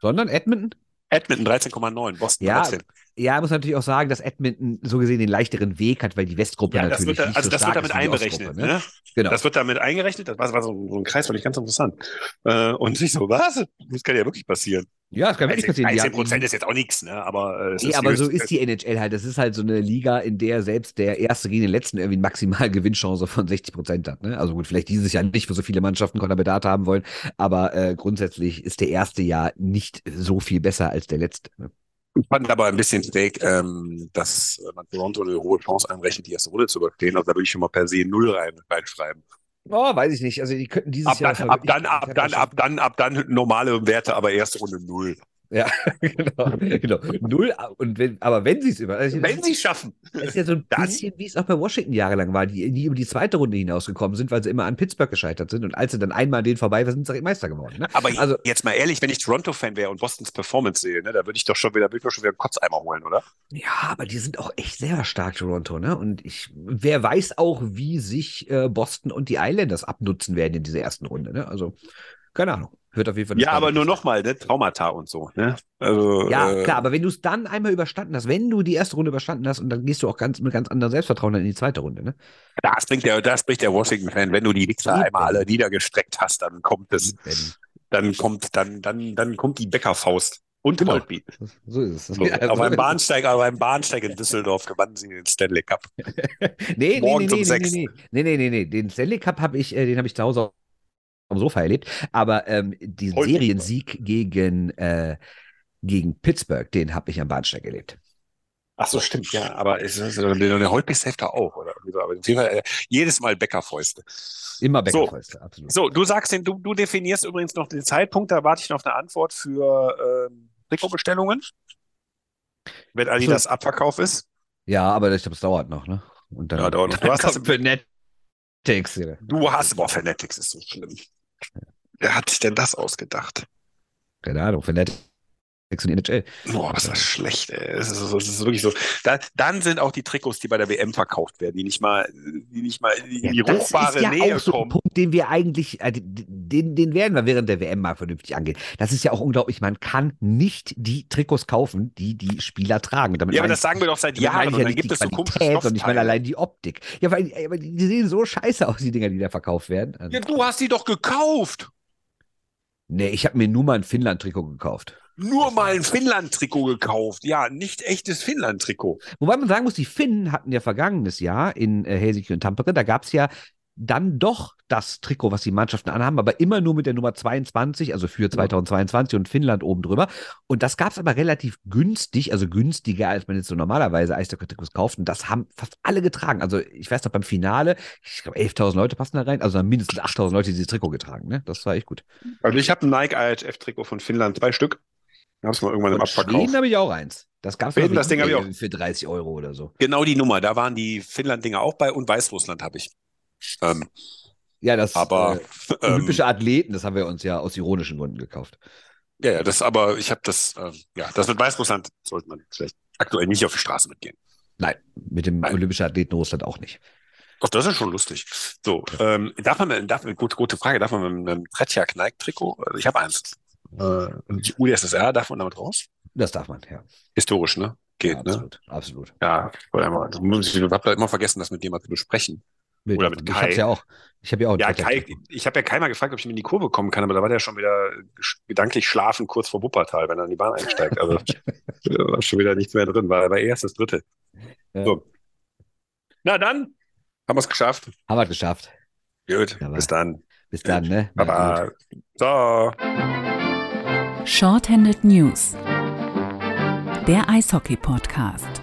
Sondern Edmonton? Edmonton 13,9, Boston Ja, 13. Ja, muss natürlich auch sagen, dass Edmonton so gesehen den leichteren Weg hat, weil die Westgruppe Ja, das natürlich wird, da, nicht also so das stark wird damit einberechnet. Ostgruppe, Ne? Genau. Das wird damit eingerechnet. Das war, war so, so ein Kreis, fand ich ganz interessant. Äh, und ich so, was? Das kann ja wirklich passieren. Ja, das kann wirklich passieren. Die 13 haben- Prozent ist jetzt auch nichts, ne? aber äh, es Nee, aber so ist die NHL halt. Das ist halt so eine Liga, in der selbst der Erste gegen den Letzten irgendwie eine maximal Gewinnchance von 60 Prozent hat. Ne? Also gut, vielleicht dieses Jahr nicht, wo so viele Mannschaften Konterbedat haben wollen, aber äh, grundsätzlich ist der erste Jahr nicht so viel besser als der letzte. Ne? Ich fand aber ein bisschen schräg, ähm, dass äh, man Toronto eine hohe Chance einrechnet, die erste Runde zu überstehen. Also da würde ich schon mal per se null rein, reinschreiben. Oh, weiß ich nicht. Also die könnten dieses Ab Jahr. dann, das war ab dann, ab dann, ab dann, ab dann normale Werte, aber erste Runde null. Ja, genau, genau. Null, und wenn, aber wenn sie es über. Also Wenn sie es schaffen. Das ist ja so ein bisschen, wie es auch bei Washington jahrelang war, die nie über die zweite Runde hinausgekommen sind, weil sie immer an Pittsburgh gescheitert sind. Und als sie dann einmal an denen vorbei waren, sind sie Meister geworden. Ne? Aber Also- jetzt mal ehrlich, wenn ich Toronto-Fan wäre und Bostons Performance sehe, ne, da würde ich doch schon wieder, würde ich mir schon wieder einen Kotzeimer holen, oder? Ja, aber die sind auch echt sehr stark, Toronto, ne? Und ich, wer weiß auch, wie sich äh, Boston und die Islanders abnutzen werden in dieser ersten Runde, ne? Also, keine Ahnung. Wird auf jeden Fall. Ja, aber nur nochmal, ne? Traumata und so, ne? Also, Ja, äh, klar, aber wenn du es dann einmal überstanden hast, wenn du die erste Runde überstanden hast und dann gehst du auch ganz mit ganz anderem Selbstvertrauen dann in die zweite Runde, ne? Das bringt der, das bringt der Washington-Fan. Wenn du die Wichser einmal alle niedergestreckt hast, dann kommt es, dann kommt, dann, dann, dann kommt die Bäckerfaust und Genau. Holtby. So ist es. So, Ja, auf so einem. Bahnsteig, auf einem Bahnsteig in Düsseldorf gewannen sie den Stanley Cup. Nee, nee, nee, nee, um nee, sechs. nee, nee, nee, nee, nee. Den Stanley Cup habe ich, äh, den habe ich zu Hause am Sofa erlebt. Aber ähm, diesen Heute. Seriensieg gegen, äh, gegen Pittsburgh, den habe ich am Bahnsteig erlebt. Ach so, stimmt, ja, aber es ist, der Holtby safe da auch, oder? Aber Fall, äh, jedes Mal Bäckerfäuste. Immer So. Bäckerfäuste, absolut. So, du sagst den, du, du definierst übrigens noch den Zeitpunkt, da warte ich noch eine Antwort für ähm, Trikotbestellungen. Wenn Adidas Abverkauf ist. Ja, aber ich glaube, es dauert noch, ne? Und dann Ja, dauert noch. Du hast das- Fanatics. Du hast, boah, Fanatics ist so schlimm. Wer hat sich denn das ausgedacht? Keine Ahnung, Fanatics und NHL. Boah, was ist das schlecht, ey. Es ist, es ist wirklich so. Da, dann sind auch die Trikots, die bei der WM verkauft werden, die nicht mal, die nicht mal in die das ruchbare ist ja Nähe auch so ein kommen. Punkt, den wir eigentlich, äh, den, den werden wir während der WM mal vernünftig angehen. Das ist ja auch unglaublich. Man kann nicht die Trikots kaufen, die die Spieler tragen. Damit Ja, aber das sagen wir doch seit Jahren. ich Und ja dann gibt die es so komische Qualität, sondern ich meine allein die Optik. Ja, weil aber die die sehen so scheiße aus, die Dinger, die da verkauft werden. Also, Ja, du hast die doch gekauft. Nee, ich habe mir nur mal ein Finnland-Trikot gekauft. Nur mal ein Finnland-Trikot gekauft. Ja, nicht echtes Finnland-Trikot. Wobei man sagen muss, die Finnen hatten ja vergangenes Jahr in äh, Helsinki und Tampere, da gab es ja dann doch das Trikot, was die Mannschaften anhaben, aber immer nur mit der Nummer 22, also für 2022 und Finnland oben drüber. Und das gab es aber relativ günstig, also günstiger, als man jetzt so normalerweise Eishockey-Trikots kauft. Und das haben fast alle getragen. Also ich weiß noch, beim Finale, ich glaube 11.000 Leute passen da rein, also mindestens 8.000 Leute dieses Trikot getragen. Ne? Das war echt gut. Also ich habe ein Nike IHF-Trikot von Finnland, zwei Stück. Hab's mal irgendwann im Abverkauf. Schweden habe ich auch eins. Das gab es Schweden, das Ding habe ich auch. für 30 Euro oder so. Genau die Nummer. Da waren die Finnland-Dinger auch bei und Weißrussland habe ich. Ähm, Ja, das aber äh, ähm, olympische Athleten, das haben wir uns ja aus ironischen Gründen gekauft. ja, ja, das aber ich habe das, ähm, ja, das mit Weißrussland sollte man vielleicht aktuell nicht auf die Straße mitgehen. Nein, mit dem Nein. olympischen Athleten Russland auch nicht. Doch, das ist schon lustig. So, ähm, darf man, darf, gute, gute Frage, darf man mit einem Tretjak Nike-Trikot, also ich habe eins, äh, die UdSSR, darf man damit raus? Das darf man, ja. Historisch, ne? Geht, ja ne? absolut, absolut. Ja, ich wollte einmal, das muss ich, habe immer vergessen, das mit jemandem zu besprechen. Mit, Oder mit ich Kai. hab's ja auch. Ich habe ja auch Ja, Kai, ich habe ja Kai mal gefragt, ob ich ihm in die Kurve kommen kann, aber da war der schon wieder gesch- gedanklich schlafen kurz vor Wuppertal, wenn er in die Bahn einsteigt. Also da war schon wieder nichts mehr drin, war, war erst das dritte. Ja. So. Na dann, haben wir es geschafft. Haben wir geschafft. Gut, Ja, bis dann. Bis dann, ne? Baba. So. Shorthanded News. Der Eishockey-Podcast.